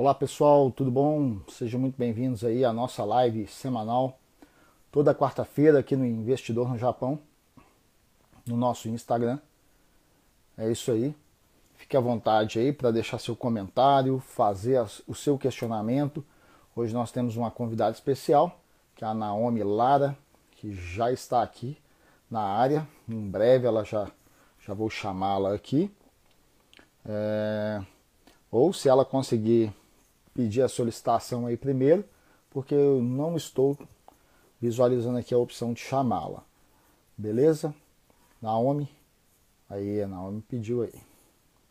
Olá pessoal, tudo bom? Sejam muito bem-vindos aí à nossa live semanal, toda quarta-feira aqui no Investidor no Japão, no nosso Instagram. É isso aí. Fique à vontade aí para deixar seu comentário, fazer o seu questionamento. Hoje nós temos uma convidada especial, que é a Naomi Lara, que já está aqui na área. Em breve ela já, já vou chamá-la aqui. É... Ou se ela conseguir pedir a solicitação aí primeiro, porque eu não estou visualizando aqui a opção de chamá-la. Beleza? Naomi. Aí, a Naomi pediu aí.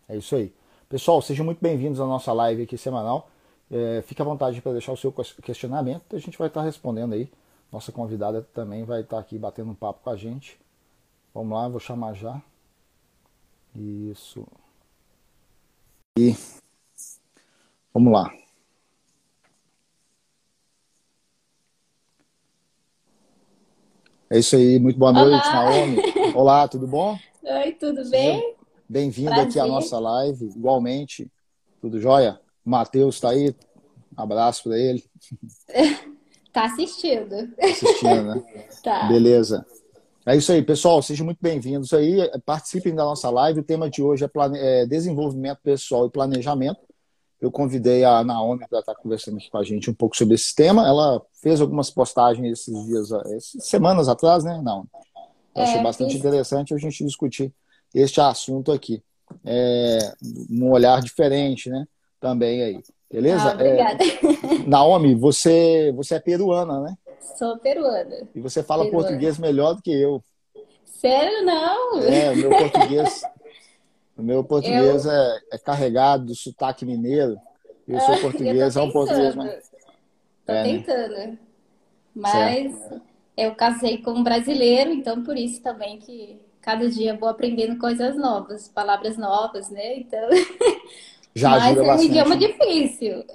É isso aí. Pessoal, sejam muito bem-vindos à nossa live aqui semanal. É, fique à vontade para deixar o seu questionamento, a gente vai estar respondendo aí. Nossa convidada também vai estar aqui batendo um papo com a gente. Vamos lá, vou chamar já. Isso. E vamos lá. É isso aí, muito boa noite, Olá. Naomi. Olá, tudo bom? Oi, tudo bem? Bem-vindo aqui à nossa live, igualmente. Tudo jóia? O Matheus está aí, um abraço para ele. Tá assistindo. Tá assistindo, né? tá. Beleza. É isso aí, pessoal. Sejam muito bem-vindos aí. Participem da nossa live. O tema de hoje é, plane... é desenvolvimento pessoal e planejamento. Eu convidei a Naomi para estar conversando aqui com a gente um pouco sobre esse tema. Ela fez algumas postagens esses dias, esses semanas atrás, né? Não. Eu achei é, bastante interessante a gente discutir este assunto aqui. É, num olhar diferente, né? Também aí. Beleza? Ah, obrigada. É, Naomi, você, você é peruana, né? Sou peruana. E você fala peruana. português melhor do que eu. Sério, não? É, o meu português o meu português eu... é, é, carregado do sotaque mineiro. E o seu português é um português mais. Tô é, né? tentando. Né? Mas certo. eu casei com um brasileiro, então por isso também que cada dia vou aprendendo coisas novas, palavras novas, né? Então. Já mas ajuda é bastante. um idioma difícil.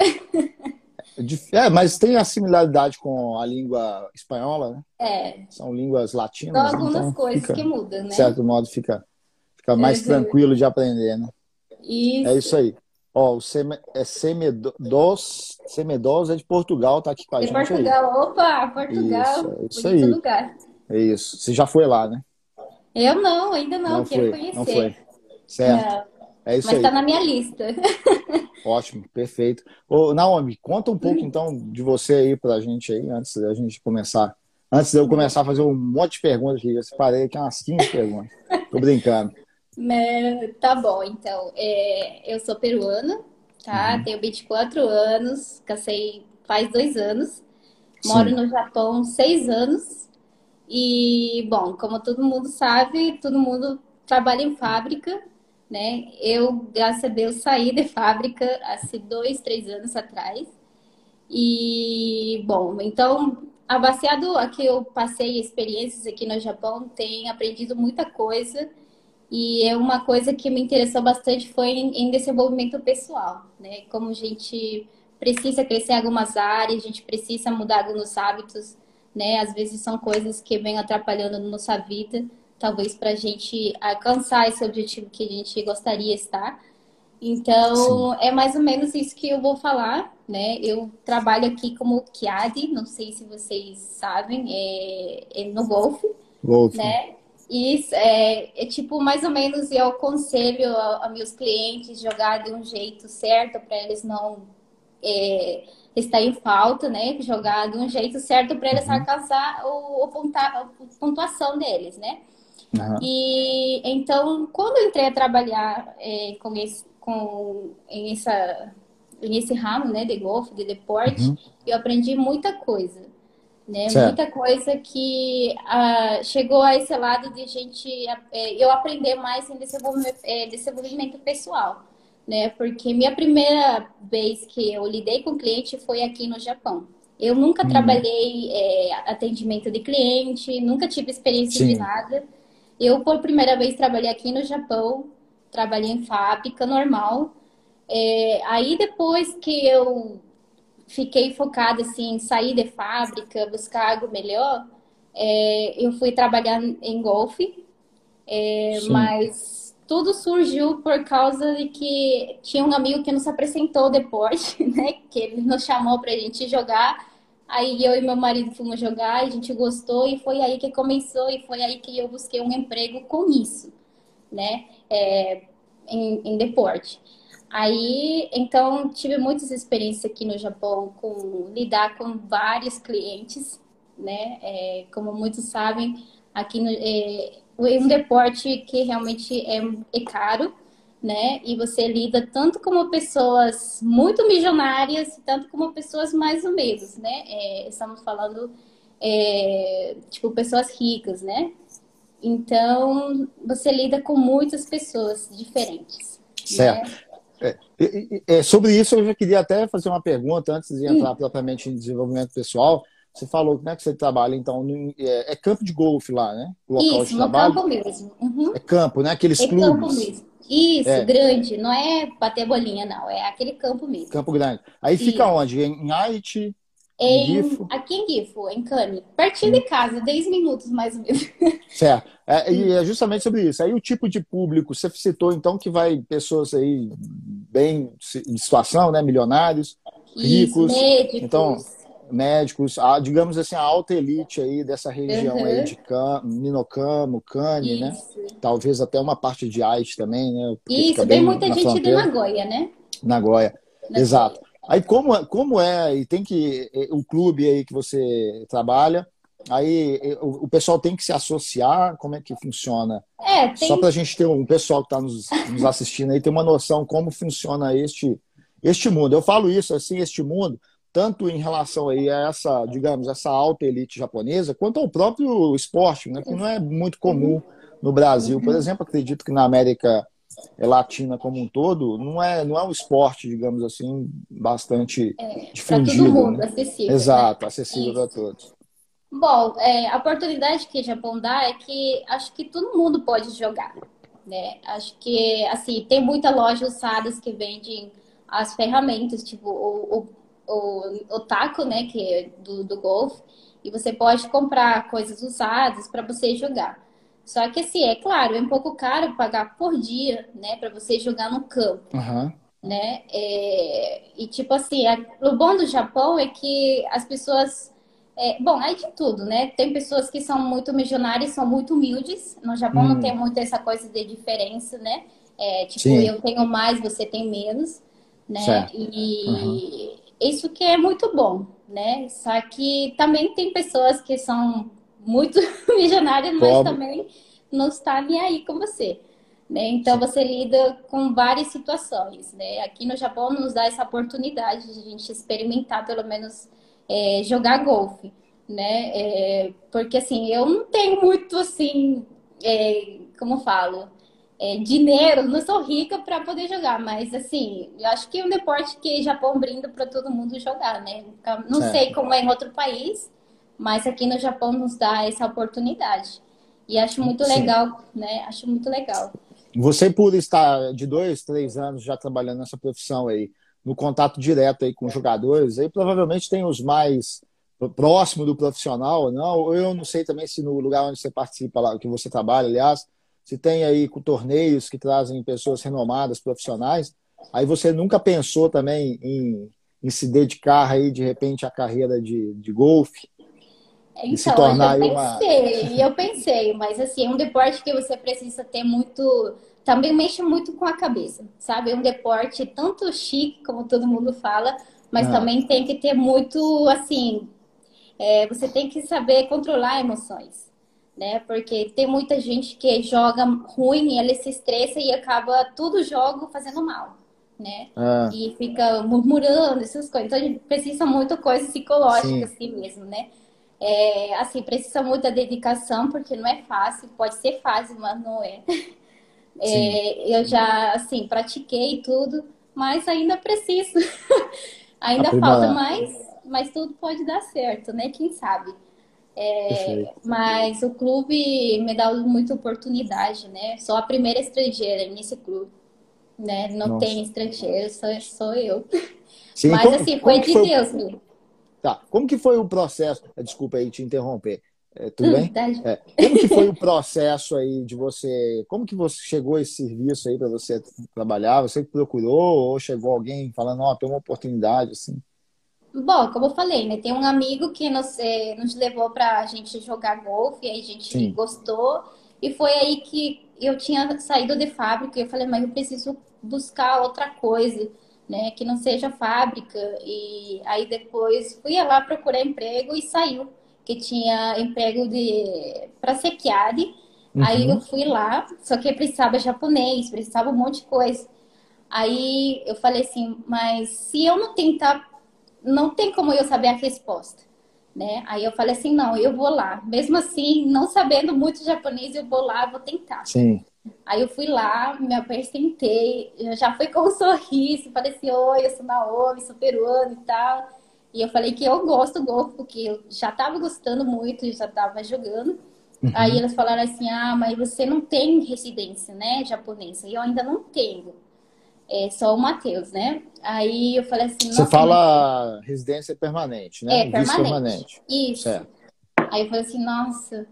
É, mas tem a similaridade com a língua espanhola, né? É. São línguas latinas. São algumas então coisas fica, que mudam, né? De certo modo, fica Fica mais uhum. tranquilo de aprender, né? Isso. É isso aí. Ó, o Seme, é Semedos, Semedos é de Portugal, tá aqui com a de gente Portugal, aí. opa, Portugal. Isso, é isso aí. Lugar. É isso. Você já foi lá, né? Eu não, ainda não, não quero foi, conhecer. Não foi. Certo. Não. É isso Mas aí. tá na minha lista. Ótimo, perfeito. Ô, Naomi, conta um pouco então de você aí pra gente aí, antes da gente começar. Antes de eu começar a fazer um monte de perguntas aqui, eu separei aqui umas 15 perguntas. Tô brincando. Tá bom, então. É, eu sou peruana, tá? Uhum. Tenho 24 anos, casei faz dois anos. Moro Sim. no Japão seis anos. E, bom, como todo mundo sabe, todo mundo trabalha em fábrica, né? Eu, graças a Deus, saí de fábrica há dois, três anos atrás. E, bom, então, baseado a que eu passei experiências aqui no Japão, tenho aprendido muita coisa e é uma coisa que me interessou bastante foi em, desenvolvimento pessoal, né? Como a gente precisa crescer em algumas áreas, a gente precisa mudar alguns hábitos, né? Às vezes são coisas que vêm atrapalhando na nossa vida, talvez para a gente alcançar esse objetivo que a gente gostaria de estar. Então, Sim. é mais ou menos isso que eu vou falar, né? Eu trabalho aqui como Kiadi, não sei se vocês sabem, é, é no golfe, golfe. né? Isso, é, é tipo, mais ou menos eu aconselho a, a meus clientes jogar de um jeito certo para eles não é, estar em falta, né? Jogar de um jeito certo para eles uhum. alcançar o, o ponta, a pontuação deles, né? Uhum. E então, quando eu entrei a trabalhar é, com esse, com, em, essa, em esse ramo, né, de golfe, de deporte, uhum. eu aprendi muita coisa né? Muita coisa que uh, chegou a esse lado de gente é, eu aprender mais em desenvolvimento, é, desenvolvimento pessoal, né? Porque minha primeira vez que eu lidei com cliente foi aqui no Japão. Eu nunca hum. trabalhei é, atendimento de cliente, nunca tive experiência Sim. de nada. Eu, por primeira vez, trabalhei aqui no Japão, trabalhei em fábrica normal. É, aí, depois que eu fiquei focada assim, em sair de fábrica, buscar algo melhor, é, eu fui trabalhar em golfe, é, mas tudo surgiu por causa de que tinha um amigo que nos apresentou o deporte, né? Que ele nos chamou para a gente jogar. Aí eu e meu marido fomos jogar, a gente gostou e foi aí que começou e foi aí que eu busquei um emprego com isso, né? É, em, em deporte. Aí, então, tive muitas experiências aqui no Japão com lidar com vários clientes, né? É, como muitos sabem, aqui no, é, um deporte que realmente é, é caro, né? E você lida tanto como pessoas muito milionárias, tanto como pessoas mais ou menos, né? É, estamos falando, é, tipo, pessoas ricas, né? Então, você lida com muitas pessoas diferentes. Certo. Né? É, é, sobre isso, eu já queria até fazer uma pergunta antes de entrar Sim. propriamente em desenvolvimento pessoal. Você falou como é que você trabalha, então, no, é, é, campo de golfe lá, né? O local Isso, de trabalho. campo mesmo. Uhum. É campo, né? Aqueles é clubes. campo mesmo. Isso, é. grande. Não é bater bolinha, não. É aquele campo mesmo. Campo grande. Aí fica onde? Em Haiti? Em, em aqui em Gifo, em Cane. Pertinho hum. de casa, 10 minutos mais ou menos. Certo. É, e é justamente sobre isso. Aí o tipo de público, você citou então que vai pessoas aí bem em situação, né? Milionários, ricos. Isso, médicos. Então, médicos, a, digamos assim, a alta elite aí dessa região uhum. aí de Cam, Minocamo, Cane, né? Talvez até uma parte de Ait também, né? Isso, tem muita gente fronteira. de Nagoya, né? Nagoya, Nagoya. exato. Aí como, é, como é, e tem que, o clube aí que você trabalha, aí o, o pessoal tem que se associar, como é que funciona? É, tem... Só para a gente ter, um pessoal que está nos, nos assistindo aí, ter uma noção como funciona este, este mundo. Eu falo isso assim, este mundo, tanto em relação aí a essa, digamos, essa alta elite japonesa, quanto ao próprio esporte, né, que não é muito comum no Brasil. Por exemplo, acredito que na América Latina como um todo, não é, não é um esporte, digamos assim, bastante é, difundido. Para todo mundo, né? acessível. Exato, né? acessível para todos. Bom, é, a oportunidade que o Japão dá é que acho que todo mundo pode jogar. Né? Acho que, assim, tem muita loja usadas que vendem as ferramentas, tipo o, o o, o taco, né, que é do, do golfe, e você pode comprar coisas usadas para você jogar. Só que assim, é claro, é um pouco caro pagar por dia, né, para você jogar no campo. Uhum. Né? É, e tipo assim, a, o bom do Japão é que as pessoas. É, bom, é de tudo, né? Tem pessoas que são muito milionárias, são muito humildes. No Japão hum. não tem muito essa coisa de diferença, né? É, tipo, Sim. eu tenho mais, você tem menos, né? Certo. E, uhum. Isso que é muito bom, né? Só que também tem pessoas que são muito milionárias, mas Pobre. também não está nem aí com você. Né? Então você lida com várias situações. Né? Aqui no Japão nos dá essa oportunidade de a gente experimentar, pelo menos, é, jogar golfe. Né? É, porque assim, eu não tenho muito assim, é, como falo, é, dinheiro, não sou rica para poder jogar, mas assim, eu acho que é um deporte que Japão brinda para todo mundo jogar, né? Não sei como é em outro país, mas aqui no Japão nos dá essa oportunidade. E acho muito Sim. legal, né? Acho muito legal. Você, por estar de dois, três anos já trabalhando nessa profissão aí, no contato direto aí com jogadores, aí provavelmente tem os mais próximo do profissional, não? Eu não sei também se no lugar onde você participa, lá, que você trabalha, aliás, se tem aí com torneios que trazem pessoas renomadas, profissionais, aí você nunca pensou também em, em se dedicar aí de repente à carreira de, de golfe? Então, se tornar eu pensei, uma... eu pensei, mas assim, é um deporte que você precisa ter muito, também mexe muito com a cabeça, sabe? É um deporte tanto chique, como todo mundo fala, mas ah. também tem que ter muito, assim, é, você tem que saber controlar emoções né? Porque tem muita gente que joga ruim, ele se estressa e acaba todo jogo fazendo mal, né? Ah. E fica murmurando essas coisas. Então a gente precisa muito coisa psicológica Sim. assim mesmo, né? É, assim, precisa muita dedicação, porque não é fácil, pode ser fácil, mas não é. é eu já, assim, pratiquei tudo, mas ainda preciso. ainda falta mais, mas tudo pode dar certo, né? Quem sabe? É, mas o clube me dá muita oportunidade, né? Sou a primeira estrangeira nesse clube, né? Não Nossa. tem estrangeiro, sou, sou eu. Sim, mas como, assim, foi de foi... Deus, meu. Tá. Como que foi o processo? Desculpa aí te interromper. É, tudo bem? É. Como que foi o processo aí de você? Como que você chegou esse serviço aí para você trabalhar? Você procurou ou chegou alguém falando, ó, oh, tem uma oportunidade assim? Bom, como eu falei, né? Tem um amigo que nos, eh, nos levou para a gente jogar golfe, aí a gente Sim. gostou. E foi aí que eu tinha saído de fábrica e eu falei, mas eu preciso buscar outra coisa, né? Que não seja fábrica. E aí depois fui lá procurar emprego e saiu que tinha emprego de para sequiade. Uhum. Aí eu fui lá, só que precisava japonês, precisava um monte de coisa. Aí eu falei assim, mas se eu não tentar, não tem como eu saber a resposta, né? Aí eu falei assim, não, eu vou lá. Mesmo assim, não sabendo muito japonês, eu vou lá, vou tentar. Sim. Aí eu fui lá, me apresentei, já fui com um sorriso, falei assim, oi, eu sou Naomi, sou peruana e tal. E eu falei que eu gosto do golfe, porque eu já estava gostando muito, já estava jogando. Uhum. Aí eles falaram assim: ah, mas você não tem residência, né, japonesa? E eu ainda não tenho. É só o Matheus, né? Aí eu falei assim. Você fala residência permanente, né? É, permanente. permanente. Isso. Certo. Aí eu falei assim: nossa,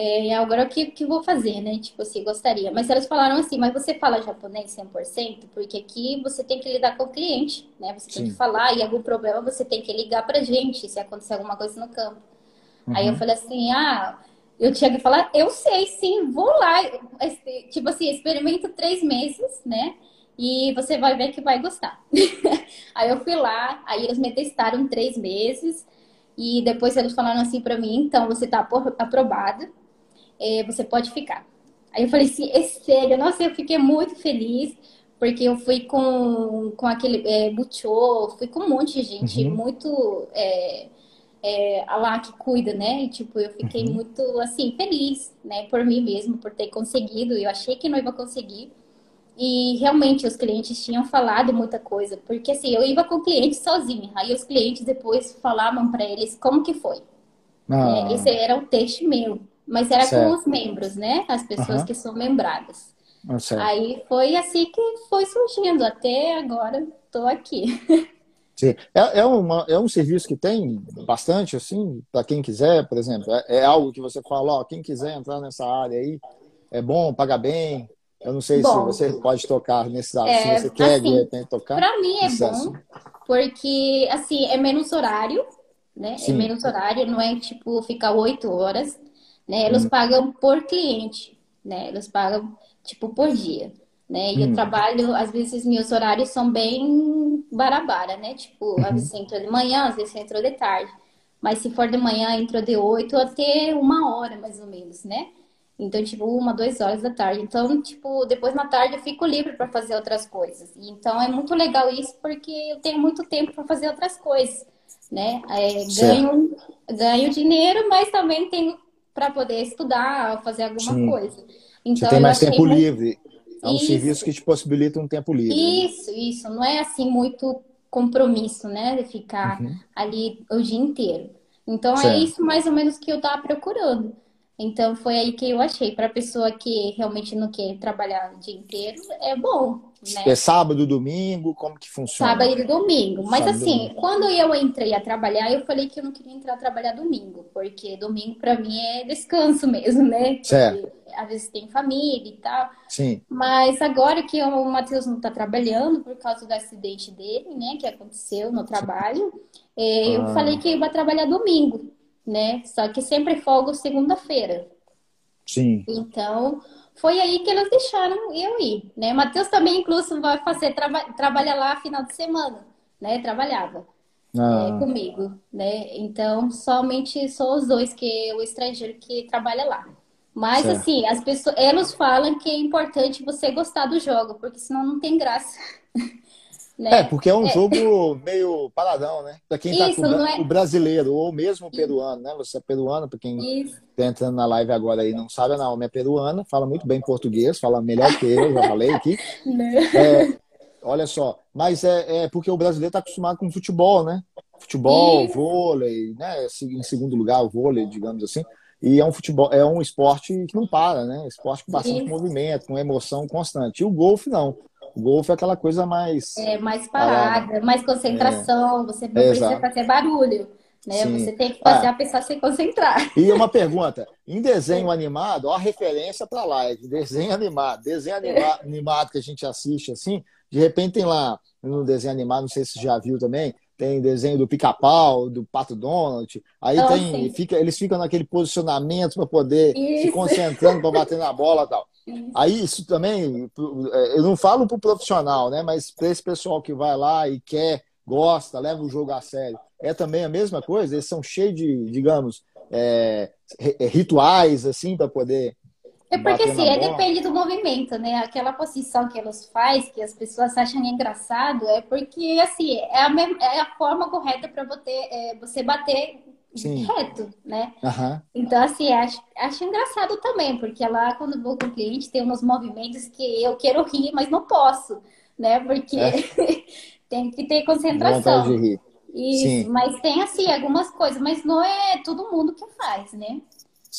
é, agora o que, que vou fazer, né? Tipo assim, gostaria. Mas elas falaram assim, mas você fala japonês 100%? Porque aqui você tem que lidar com o cliente, né? Você tem Sim. que falar e algum problema você tem que ligar pra gente se acontecer alguma coisa no campo. Uhum. Aí eu falei assim, ah, eu tinha que falar, eu sei sim, vou lá. Tipo assim, experimento três meses, né? E você vai ver que vai gostar. aí eu fui lá, aí eles me testaram três meses. E depois eles falaram assim para mim, então você tá aprovada é, você pode ficar. Aí eu falei assim, é sério, nossa, eu fiquei muito feliz, porque eu fui com, com aquele é, fui com um monte de gente, uhum. muito é, é, lá que cuida, né? E, tipo, eu fiquei uhum. muito, assim, feliz, né, por mim mesmo, por ter conseguido. Eu achei que não ia conseguir. E realmente os clientes tinham falado muita coisa, porque assim, eu ia com o cliente sozinha, aí os clientes depois falavam para eles como que foi. Ah. É, esse era o texto meu. Mas era certo. com os membros, né? As pessoas uhum. que são membradas. Ah, Aí foi assim que foi surgindo. Até agora estou aqui. Sim. É, é, uma, é um serviço que tem bastante, assim, para quem quiser, por exemplo. É, é, algo que você fala, ó, quem quiser entrar nessa área aí, é bom, paga bem. Eu não sei bom, se você pode tocar nesse é, se você quer assim, de repente tocar. Para mim é bom, porque assim, é menos horário, né? É Sim. É menos horário, não é tipo ficar oito horas né? Eles hum. pagam por cliente, né? Eles pagam, tipo, por dia, né? E hum. eu trabalho, às vezes, meus horários são bem barabara, né? Tipo, às vezes uhum. entrou de manhã, às vezes entrou de tarde. Mas se for de manhã, entrou de 8 até uma hora, mais ou menos, né? Então, tipo, uma, duas horas da tarde. Então, tipo, depois na tarde eu fico livre para fazer outras coisas. Então, é muito legal isso porque eu tenho muito tempo para fazer outras coisas, né? É, ganho, ganho dinheiro, mas também tenho para poder estudar, fazer alguma Sim. coisa. Então, Você tem mais tempo muito... livre. É um isso. serviço que te possibilita um tempo livre. Né? Isso, isso. Não é assim muito compromisso, né? De ficar uhum. ali o dia inteiro. Então é certo. é isso mais ou menos que eu estava procurando. Então foi aí que eu achei. Para pessoa que realmente não quer trabalhar o dia inteiro, é bom. Né? É sábado, domingo, como que funciona? Sábado e domingo. Mas sábado, assim, domingo. quando eu entrei a trabalhar, eu falei que eu não queria entrar a trabalhar domingo, porque domingo para mim é descanso mesmo, né? Certo. Porque, às vezes tem família e tal. Sim. Mas agora que o Matheus não está trabalhando por causa do acidente dele, né, que aconteceu no trabalho, é, eu ah. falei que eu ia trabalhar domingo né? Só que sempre folgo segunda-feira. Sim. Então, foi aí que eles deixaram eu ir, né? Matheus também, inclusive, vai fazer, traba trabalha lá final de semana, né? Trabalhava ah. é, comigo, né? Então, somente só os dois que o estrangeiro que trabalha lá. Mas, certo. assim, as pessoas, eles falam que é importante você gostar do jogo, porque senão não tem graça. Né? É, porque é um é. jogo meio paradão, né? Para quem está com é... o brasileiro, ou mesmo o peruano, né? Você é peruano, para quem está entrando na live agora aí não sabe, a Naomi é peruana, fala muito bem português, fala melhor que eu, já falei aqui. É, olha só, mas é, é porque o brasileiro está acostumado com futebol, né? Futebol, Isso. vôlei, né? Em segundo lugar, o vôlei, digamos assim. E é um futebol, é um esporte que não para, né? Esporte com bastante Isso. movimento, com emoção constante. E o golfe não. O golfe é aquela coisa mais. É, mais parada, mais concentração, é. você não é, precisa fazer barulho. Né? Você tem que fazer ah. a pessoa se concentrar. E uma pergunta: em desenho animado, ó a referência para live, desenho animado, desenho anima animado que a gente assiste assim, de repente tem lá no desenho animado, não sei se você já viu também, tem desenho do pica-pau, do Pato Donald. Aí oh, tem, fica, eles ficam naquele posicionamento para poder isso. se concentrando para bater na bola e tal. Isso. Aí isso também, eu não falo para o profissional, né? Mas para esse pessoal que vai lá e quer, gosta, leva o jogo a sério é também a mesma coisa? Eles são cheios de, digamos, é, é rituais, assim, para poder. É porque assim, é, depende do movimento, né? Aquela posição que elas fazem, que as pessoas acham engraçado, é porque, assim, é a, mesma, é a forma correta para você, é, você bater Sim. reto, né? Uhum. Então, assim, acho, acho engraçado também, porque lá, quando vou com o cliente, tem uns movimentos que eu quero rir, mas não posso, né? Porque é. tem que ter concentração. Isso, Sim. mas tem assim algumas coisas, mas não é todo mundo que faz, né?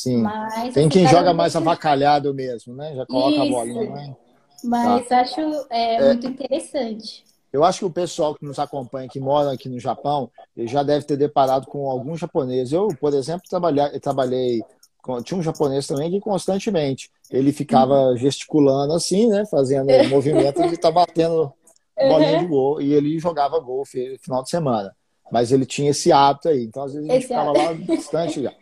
Sim. Mas, tem quem joga mais avacalhado mesmo, né? Já coloca Isso. a bolinha. Né? Mas tá. acho é, é, muito interessante. Eu acho que o pessoal que nos acompanha, que mora aqui no Japão, já deve ter deparado com alguns japoneses. Eu, por exemplo, trabalhei, trabalhei tinha um japonês também que constantemente ele ficava uhum. gesticulando assim, né? Fazendo movimento de estar tá batendo bolinha uhum. de gol e ele jogava gol no final de semana. Mas ele tinha esse hábito aí. Então, às vezes, a gente esse ficava lá distante já.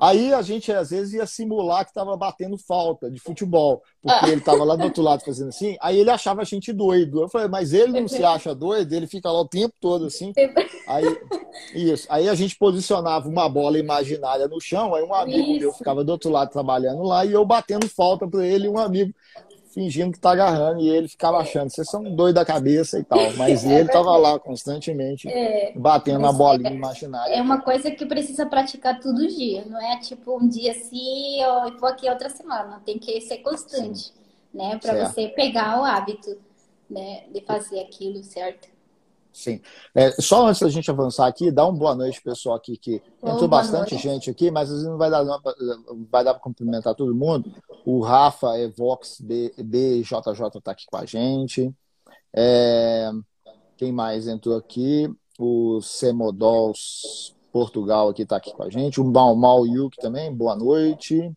Aí a gente, às vezes, ia simular que estava batendo falta de futebol, porque ele estava lá do outro lado fazendo assim. Aí ele achava a gente doido. Eu falei, mas ele não se acha doido, ele fica lá o tempo todo assim. Aí, isso. Aí a gente posicionava uma bola imaginária no chão, aí um amigo isso. meu ficava do outro lado trabalhando lá e eu batendo falta para ele e um amigo fingindo que tá agarrando e ele ficava achando, vocês são doidos da cabeça e tal. Mas é ele tava lá constantemente é, batendo na bolinha é, imaginária. É uma coisa que precisa praticar todo dia, não é tipo um dia assim ou vou aqui outra semana. Tem que ser constante, Sim. né? Para você pegar o hábito, né? De fazer aquilo, certo? Sim. É, só antes da gente avançar aqui, dá uma boa noite, pessoal, aqui, que entrou oh, bastante noite. gente aqui, mas às vezes não vai dar, não vai dar para cumprimentar todo mundo. O Rafa Evox BJJ está aqui com a gente. É, quem mais entrou aqui? O Semodols Portugal aqui está aqui com a gente. O Mal Mal Yuki também, boa noite.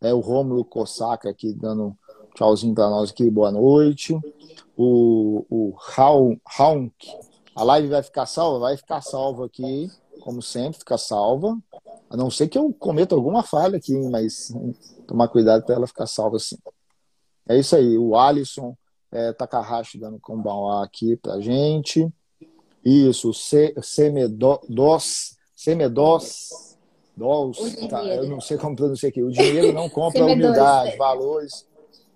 É, o Rômulo Kosaka aqui dando um tchauzinho para nós aqui, boa noite o, o Haunk. A live vai ficar salva? Vai ficar salva aqui, como sempre, fica salva. A não ser que eu cometa alguma falha aqui, mas tomar cuidado para ela ficar salva assim. É isso aí. O Alisson é, Takahashi dando combão aqui pra gente. Isso, Semedos, Semedos, dos, tá, eu não sei como pronunciar aqui. O dinheiro não compra humildade, valores,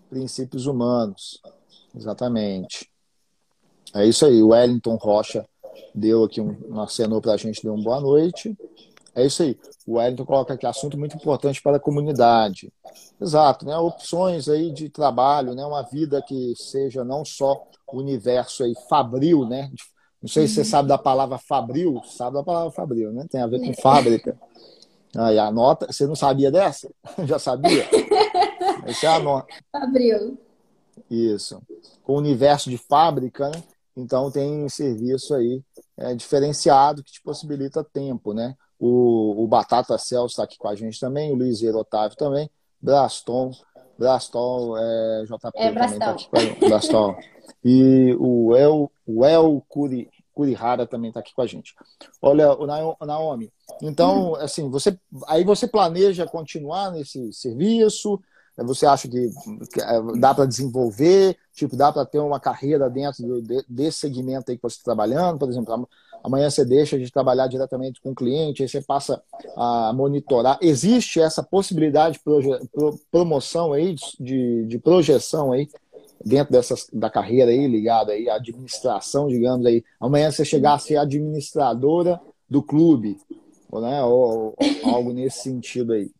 princípios humanos. Exatamente. É isso aí. O Wellington Rocha deu aqui um, acenou para a gente, deu uma boa noite. É isso aí. O Wellington coloca aqui assunto muito importante para a comunidade. Exato, né? Opções aí de trabalho, né? Uma vida que seja não só o universo aí fabril, né? Não sei se você sabe da palavra fabril, sabe da palavra fabril, né? Tem a ver com fábrica. Aí anota, você não sabia dessa? Já sabia? Aí você anota. Fabril. Isso. Com o universo de fábrica, né? Então tem serviço aí é, diferenciado que te possibilita tempo, né? O, o Batata Celso está aqui com a gente também, o Luiz Otávio também, Braston, Braston, é, JP é, também está aqui com a gente. Braston. E o El, o El Curi, Curihara também está aqui com a gente. Olha, o Naomi, então, assim, você aí você planeja continuar nesse serviço? Você acha que, é, dá para desenvolver? Tipo, dá para ter uma carreira dentro desse segmento aí que você está trabalhando? Por exemplo, amanhã você deixa de trabalhar diretamente com o cliente, aí você passa a monitorar. Existe essa possibilidade de promoção aí, de, de projeção aí, dentro dessas, da carreira aí, ligada aí à administração, digamos aí. Amanhã você chegar a ser administradora do clube, né? ou, ou algo nesse sentido aí.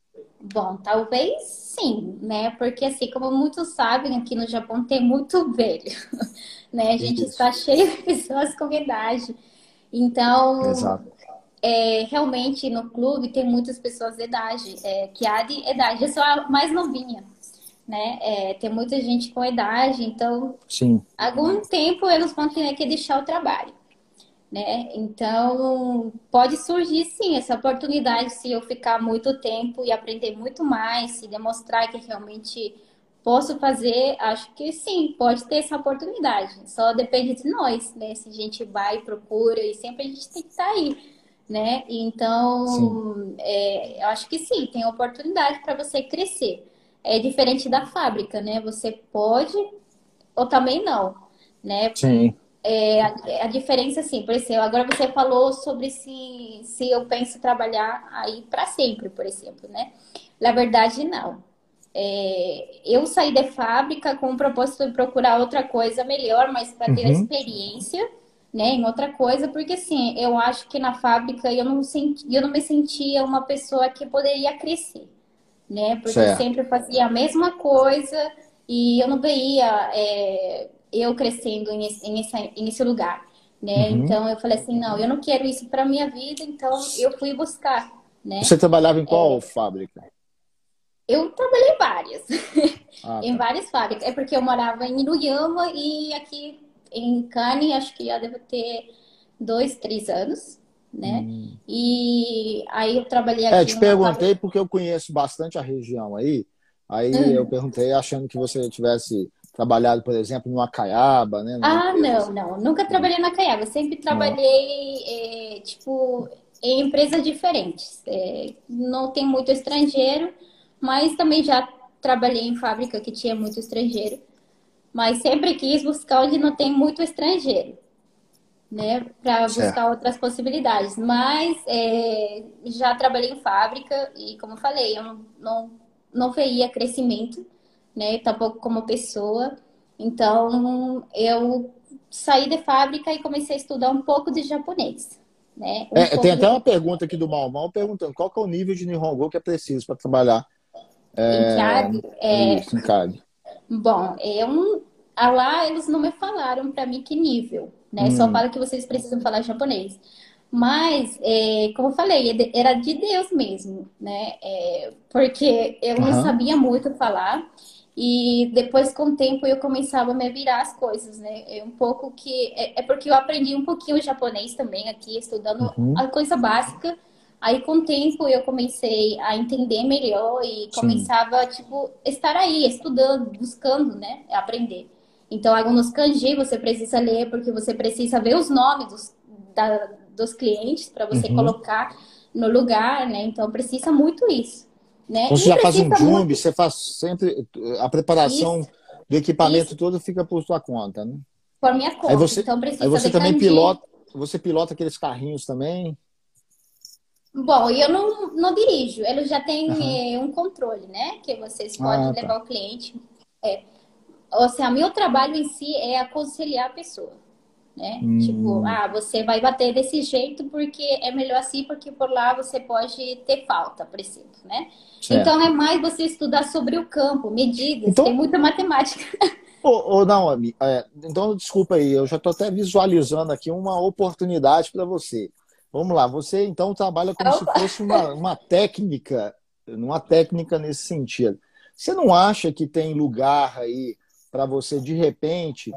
Bom, talvez sim, né? Porque assim, como muitos sabem, aqui no Japão tem muito velho, né? A gente está cheio de pessoas com idade. Então, é, realmente no clube tem muitas pessoas de idade, é, que há de idade. Eu sou a mais novinha, né? É, tem muita gente com idade, então, sim. algum tempo eles vão ter que deixar o trabalho. Né? Então, pode surgir sim essa oportunidade se eu ficar muito tempo e aprender muito mais, se demonstrar que realmente posso fazer, acho que sim, pode ter essa oportunidade. Só depende de nós, né? Se a gente vai, procura e sempre a gente tem que estar aí, né? Então, é, eu acho que sim, tem oportunidade para você crescer. É diferente da fábrica, né? Você pode ou também não, né? Sim. É, a, a, diferença, assim, por exemplo, agora você falou sobre se, se eu penso trabalhar aí para sempre, por exemplo, né? Na verdade, não. É, eu saí da fábrica com o propósito de procurar outra coisa melhor, mas para ter uhum. experiência, né, em outra coisa, porque assim, eu acho que na fábrica eu não senti, eu não me sentia uma pessoa que poderia crescer, né? Porque certo. eu sempre fazia a mesma coisa e eu não veia é, eu crescendo em esse, em nesse lugar, né? Uhum. Então eu falei assim, não, eu não quero isso para minha vida, então eu fui buscar, né? Você trabalhava em qual é, fábrica? Eu trabalhei em várias, ah, em tá. várias fábricas. É porque eu morava em Iruyama e aqui em Cane, acho que já devo ter dois, três anos, né? Hum. E aí eu trabalhei aqui. É, te perguntei fábrica... porque eu conheço bastante a região aí. Aí hum. eu perguntei achando que você tivesse trabalhado, por exemplo, no Acaiaba, né? Ah, não, não. Nunca trabalhei no Acaiaba. Sempre trabalhei, é, tipo, em empresas diferentes. É, não tem muito estrangeiro, mas também já trabalhei em fábrica que tinha muito estrangeiro. Mas sempre quis buscar onde não tem muito estrangeiro, né? Para buscar outras possibilidades. Mas é, já trabalhei em fábrica e, como eu falei, eu não, não, não veia crescimento né? Tampouco como pessoa. Então, eu saí da fábrica e comecei a estudar um pouco de japonês. Né? Um é, tem até de... uma pergunta aqui do Malmal perguntando qual é o nível de Nihongo que é preciso para trabalhar é... em CAD. É... Isso, em CAD. Bom, é um... lá eles não me falaram para mim que nível, né? Hum. Só falam que vocês precisam falar japonês. Mas, é, como eu falei, era de Deus mesmo, né? É, porque eu uhum. não sabia muito falar. E depois, com o tempo, eu começava a me virar as coisas, né? É um pouco que. É, é porque eu aprendi um pouquinho japonês também aqui, estudando uhum. a coisa básica. Aí, com o tempo, eu comecei a entender melhor e começava, Sim. tipo, estar aí, estudando, buscando, né? Aprender. Então, alguns kanji você precisa ler porque você precisa ver os nomes dos, da, dos clientes para você uhum. colocar no lugar, né? Então, precisa muito isso. Né? Então, você já faz um jump, muito... você faz sempre a preparação isso, do equipamento isso. todo fica por sua conta, né? Por minha conta. Aí você, então aí você também pilota, você pilota aqueles carrinhos também? Bom, eu não, não dirijo, ele já tem uhum. um controle, né? Que vocês podem ah, tá. levar o cliente. É. Ou seja, meu trabalho em si é aconselhar a pessoa né? Hum. Tipo, ah, você vai bater desse jeito porque é melhor assim, porque por lá você pode ter falta, por exemplo, né? Certo. Então é mais você estudar sobre o campo, medidas, então... tem muita matemática. Ô, ô Naomi, é, então desculpa aí, eu já estou até visualizando aqui uma oportunidade para você. Vamos lá, você então trabalha como Opa. se fosse uma, uma técnica, uma técnica nesse sentido. Você não acha que tem lugar aí para você, de repente,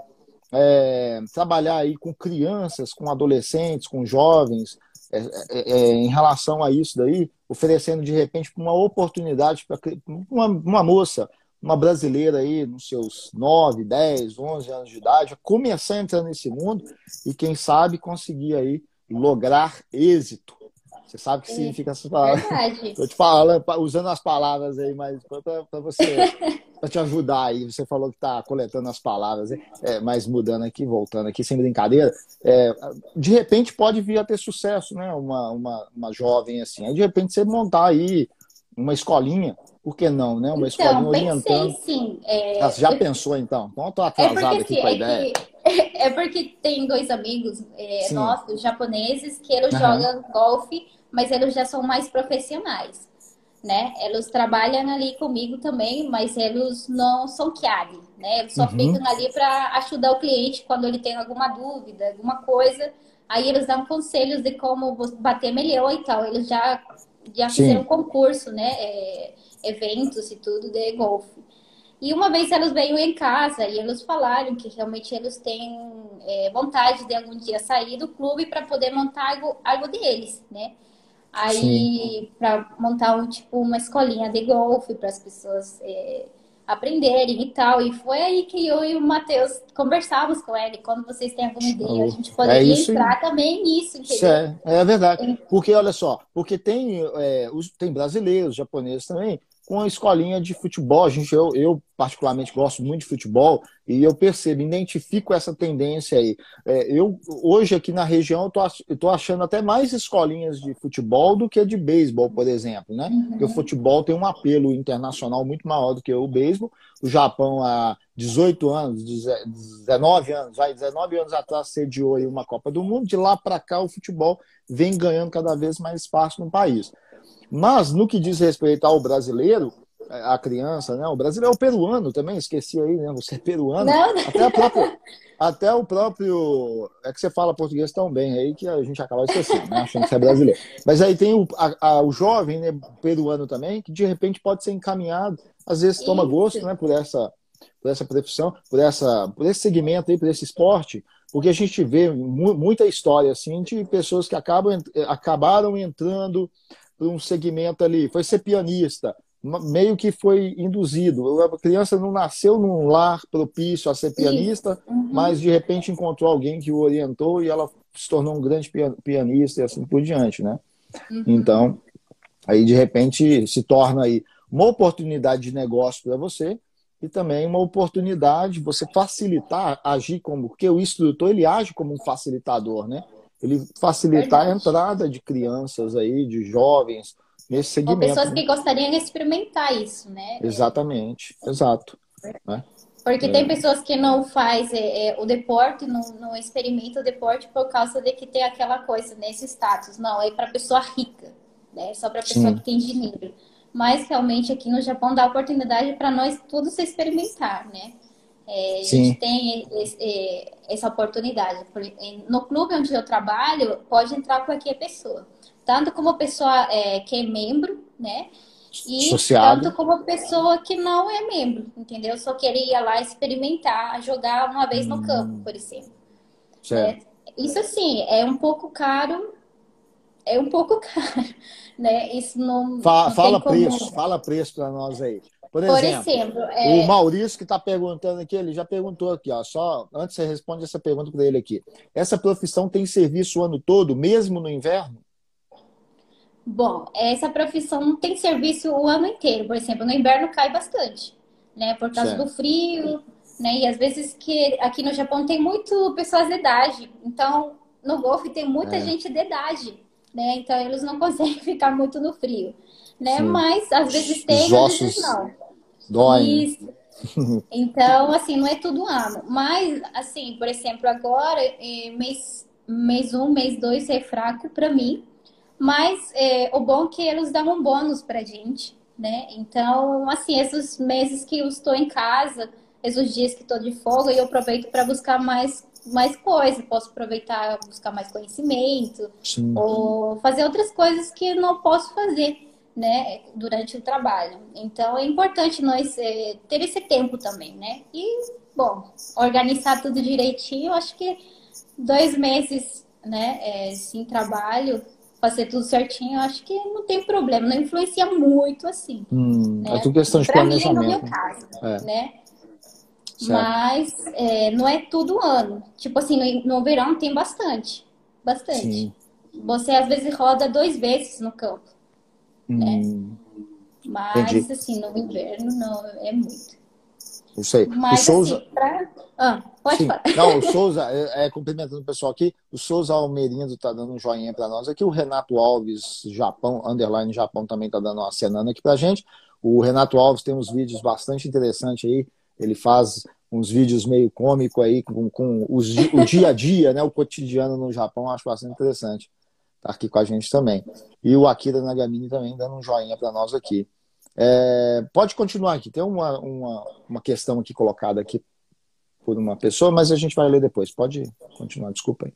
é, trabalhar aí com crianças, com adolescentes, com jovens, é, é, é em relação a isso daí, oferecendo de repente uma oportunidade para uma, uma moça, uma brasileira aí, nos seus 9, 10, 11 anos de idade, começar a entrar nesse mundo e, quem sabe, conseguir aí lograr êxito. Você sabe o que significa essas palavras. Estou te falando, usando as palavras aí, mas para você para te ajudar aí. Você falou que está coletando as palavras, é, mas mudando aqui, voltando aqui, sem brincadeira. É, de repente pode vir a ter sucesso, né? Uma, uma, uma jovem assim. Aí de repente você montar aí uma escolinha, por que não, né? Uma então, escolinha orientando. Sim, é... ah, já pensou então? Então eu tô atrasado é aqui com a é ideia. Que... É porque tem dois amigos é, nossos japoneses que eles uhum. jogam golfe, mas eles já são mais profissionais né? Eles trabalham ali comigo também, mas eles não são QAD, né? Eles só uhum. ficam ali para ajudar o cliente quando ele tem alguma dúvida, alguma coisa. Aí eles dão conselhos de como bater melhor e tal. Eles já, já fizeram concurso, né? É, eventos e tudo de golfe. E uma vez eles veio em casa e eles falaram que realmente eles têm é, vontade de algum dia sair do clube para poder montar algo, algo deles, né? Aí, para montar um, tipo, uma escolinha de golfe para as pessoas é, aprenderem e tal. E foi aí que eu e o Matheus conversávamos com ele. Quando vocês têm alguma ideia, a gente poderia é entrar também nisso, entendeu? É, é verdade. Porque, olha só, porque tem, é, os, tem brasileiros, japoneses também, com a escolinha de futebol. A gente, eu, eu, particularmente, gosto muito de futebol e eu percebo, identifico essa tendência aí. É, eu, hoje, aqui na região, eu estou achando até mais escolinhas de futebol do que de beisebol, por exemplo. Né? Uhum. Porque o futebol tem um apelo internacional muito maior do que o beisebol. O Japão, há 18 anos, 19 anos, vai, 19 anos atrás, sediou aí uma Copa do Mundo. De lá para cá, o futebol vem ganhando cada vez mais espaço no país. Mas no que diz respeito ao brasileiro, a criança, né? O brasileiro é o peruano também, esqueci aí, né? Você é peruano. Não. Até, própria, até o próprio. É que você fala português tão bem aí que a gente acaba esquecendo, né? Achando que você é brasileiro. Mas aí tem o, a, a, o jovem, né, peruano também, que de repente pode ser encaminhado, às vezes toma Isso. gosto, né, por essa, por essa profissão, por, essa, por esse segmento aí, por esse esporte, porque a gente vê muita história assim de pessoas que acabam, acabaram entrando um segmento ali, foi ser pianista, meio que foi induzido. A criança não nasceu num lar propício a ser pianista, uhum. mas de repente encontrou alguém que o orientou e ela se tornou um grande pianista e assim por diante, né? Uhum. Então, aí de repente se torna aí uma oportunidade de negócio para você e também uma oportunidade você facilitar, agir como, porque o instrutor ele age como um facilitador, né? Ele facilitar Verdade. a entrada de crianças aí, de jovens nesse segmento. Ou pessoas que gostariam de experimentar isso, né? Exatamente, exato. Né? Porque é. tem pessoas que não faz é, é, o deporte, não, não experimenta o deporte por causa de que tem aquela coisa nesse status. Não, é para pessoa rica, né? Só para pessoa Sim. que tem dinheiro. Mas realmente aqui no Japão dá oportunidade para nós todos experimentar, né? É, a gente tem esse, é, essa oportunidade. No clube onde eu trabalho, pode entrar qualquer pessoa. Tanto como pessoa é, que é membro, né? E Associado. tanto como pessoa que não é membro, entendeu? Só queria lá experimentar, jogar uma vez no hum. campo, por exemplo. É, isso assim, é um pouco caro, é um pouco caro, né? Isso não. Fala, não fala preço, fala preço para nós aí. Por exemplo, Por exemplo é... o Maurício que está perguntando aqui, ele já perguntou aqui, ó, só antes você responde essa pergunta para ele aqui. Essa profissão tem serviço o ano todo, mesmo no inverno? Bom, essa profissão tem serviço o ano inteiro. Por exemplo, no inverno cai bastante, né? Por causa certo. do frio, né? E às vezes que aqui no Japão tem muito pessoas de idade. Então, no golfe tem muita é. gente de idade, né? Então eles não conseguem ficar muito no frio né? Sim. Mas às vezes tem, Os às vezes não. Dói. Né? Isso. Então, assim, não é tudo ano. Mas, assim, por exemplo, agora, é, mês, mês um, mês dois é fraco para mim. Mas é, o bom é que eles dão um bônus pra gente, né? Então, assim, esses meses que eu estou em casa, esses dias que estou de folga, eu aproveito para buscar mais mais coisa, posso aproveitar buscar mais conhecimento Sim. ou fazer outras coisas que não posso fazer né, durante o trabalho. Então é importante nós é, ter esse tempo também, né? E, bom, organizar tudo direitinho, acho que dois meses, né, é, sem trabalho, fazer tudo certinho, acho que não tem problema, não influencia muito assim. Hum, né? É tudo questão de pra planejamento. Mim, no meu caso, é. né? Certo. Mas é, não é todo ano. Tipo assim, no, no verão tem bastante. Bastante. Sim. Você às vezes roda dois vezes no campo né? Hum, Mas, entendi. assim, no inverno não, é muito. Isso aí. Mas, o Souza... Assim, pra... ah, pode Sim. falar. Não, o Souza, é, é, cumprimentando o pessoal aqui, o Souza Almerindo tá dando um joinha para nós aqui, o Renato Alves, Japão, underline Japão, também tá dando uma cenando aqui pra gente. O Renato Alves tem uns vídeos bastante interessantes aí, ele faz uns vídeos meio cômico aí, com, com os, o dia a dia, né, o cotidiano no Japão, acho bastante interessante tá aqui com a gente também. E o Akira Nagamini também dando um joinha para nós aqui. É, pode continuar aqui, tem uma, uma, uma questão aqui colocada aqui por uma pessoa, mas a gente vai ler depois. Pode continuar, desculpa aí.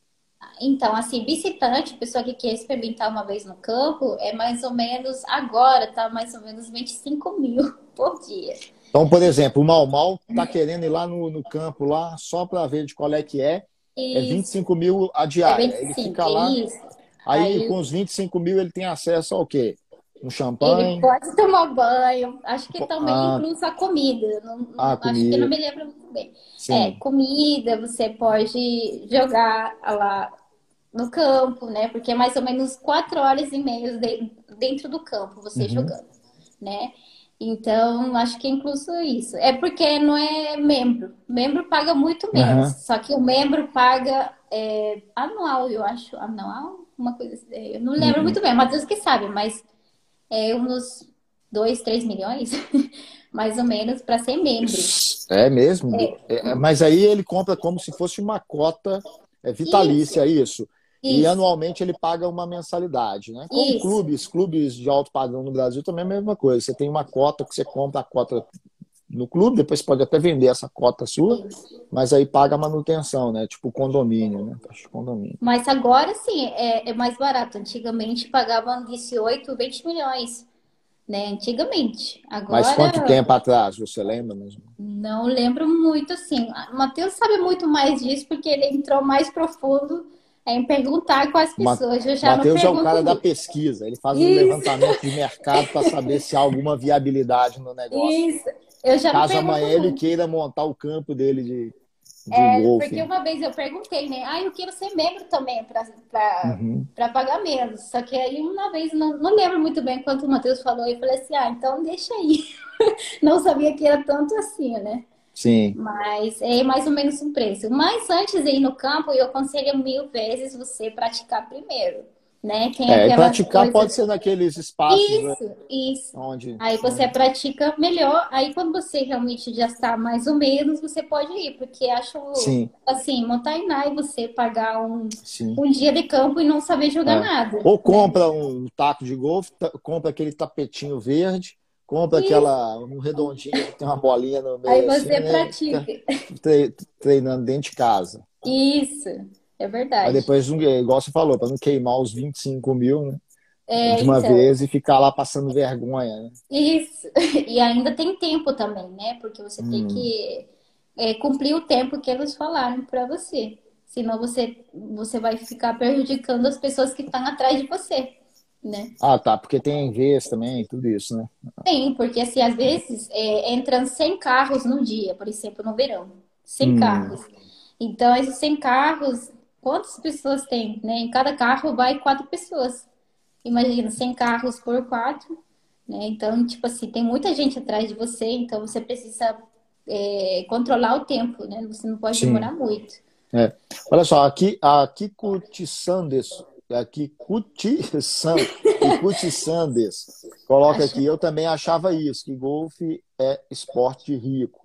Então, assim, visitante, pessoa que quer experimentar uma vez no campo, é mais ou menos, agora tá mais ou menos 25 mil por dia. Então, por exemplo, o Mal Mal tá querendo ir lá no, no campo, lá, só para ver de qual é que é, é 25 mil a diária. É 25, ele fica lá. isso. Aí, Aí- com os 25 mil, ele tem acesso ao quê? Um champanhe? Ele pode tomar banho, acho que também Ah. incluso a comida. Não, Ah, acho comida. que não me lembro muito bem. Sim. É, comida, você pode jogar lá no campo, né? Porque é mais ou menos quatro horas e meia de- dentro do campo você Uhum. jogando, né? Então, acho que é incluso isso. É porque não é membro. Membro paga muito menos. Aham. Só que o membro paga é, anual, eu acho. Anual? Uma coisa assim. Eu não lembro Uhum. muito bem, mas Deus que sabe. Mas é uns 2, 3 milhões, mais ou menos, para ser membro. É mesmo? É, mas aí ele compra como se fosse uma cota é, vitalícia, é isso. E Isso. anualmente ele paga uma mensalidade, né? Como Isso. clubes, clubes de alto padrão no Brasil também é a mesma coisa. Você tem uma cota que você compra a cota no clube, depois pode até vender essa cota sua, mas aí paga a manutenção, né? Tipo condomínio, né? Condomínio. Mas agora sim, é, é mais barato. Antigamente pagavam 18, 20 milhões, né? Antigamente. Agora Mas quanto tempo atrás, você lembra mesmo? não lembro muito assim. O Matheus sabe muito mais disso porque ele entrou mais profundo em perguntar com as pessoas. Eu já Matheus é o cara da pesquisa, ele faz um Isso. levantamento de mercado para saber se há alguma viabilidade no negócio. Isso. Eu já Caso ele muito. queira montar o campo dele de, de É, golfe. porque uma vez eu perguntei, né? Ah, eu quero ser membro também para Uhum. para pagar menos. Só que aí uma vez, não, não lembro muito bem quanto o Matheus falou, eu falei assim, ah, então deixa aí. Não sabia que era tanto assim, né? Sim. Mas é mais ou menos um preço. Mas antes de ir no campo, eu aconselho mil vezes você praticar primeiro, né? Tem É, aquelas praticar pode ser naqueles espaços né, Isso, isso. onde. Aí você pratica melhor, aí quando você realmente já está mais ou menos, você pode ir, porque acho Sim, assim, montar e você pagar um, sim. um dia de campo e não saber jogar É. nada. Ou compra um taco de golfe, compra aquele tapetinho verde, compra Isso. aquela um redondinho que tem uma bolinha no meio. Aí assim, você né? pratica. Tre- treinando dentro de casa. Isso, é verdade. depois, igual você falou, para não queimar os 25 mil né, É, de uma então, vez e ficar lá passando vergonha. Né? Isso. E ainda tem tempo também, né? Porque você tem Hum. que é, cumprir o tempo que eles falaram para você. Senão você, você vai ficar prejudicando as pessoas que estão atrás de você, né? Ah, tá, porque tem vez também, tudo isso, né? Sim, porque assim, às vezes é, entram 100 carros no dia, por exemplo, no verão. 100 Hum. carros. Então, esses 100 carros, quantas pessoas tem, né? Em cada carro vai quatro pessoas. Imagina, 100 carros por quatro, né? Então, tipo assim, tem muita gente atrás de você, então você precisa é, controlar o tempo, né? Você não pode Sim. demorar muito. Olha só, aqui a Kikuchi Sandes, a Kikuchi San, Kikuchi Sandes coloca aqui, eu também achava isso, que golfe é esporte rico.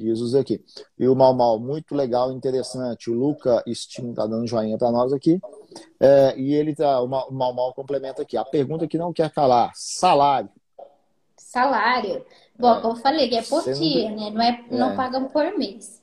Jesus aqui. E o Mal Mal, muito legal, interessante. O Luca Steam tá dando joinha para nós aqui. É, e ele tá, o Mal Mal complementa aqui. A pergunta que não quer calar: salário. Salário. Bom, como eu falei, é por não dia, né? Não, é, não É. pagam por mês.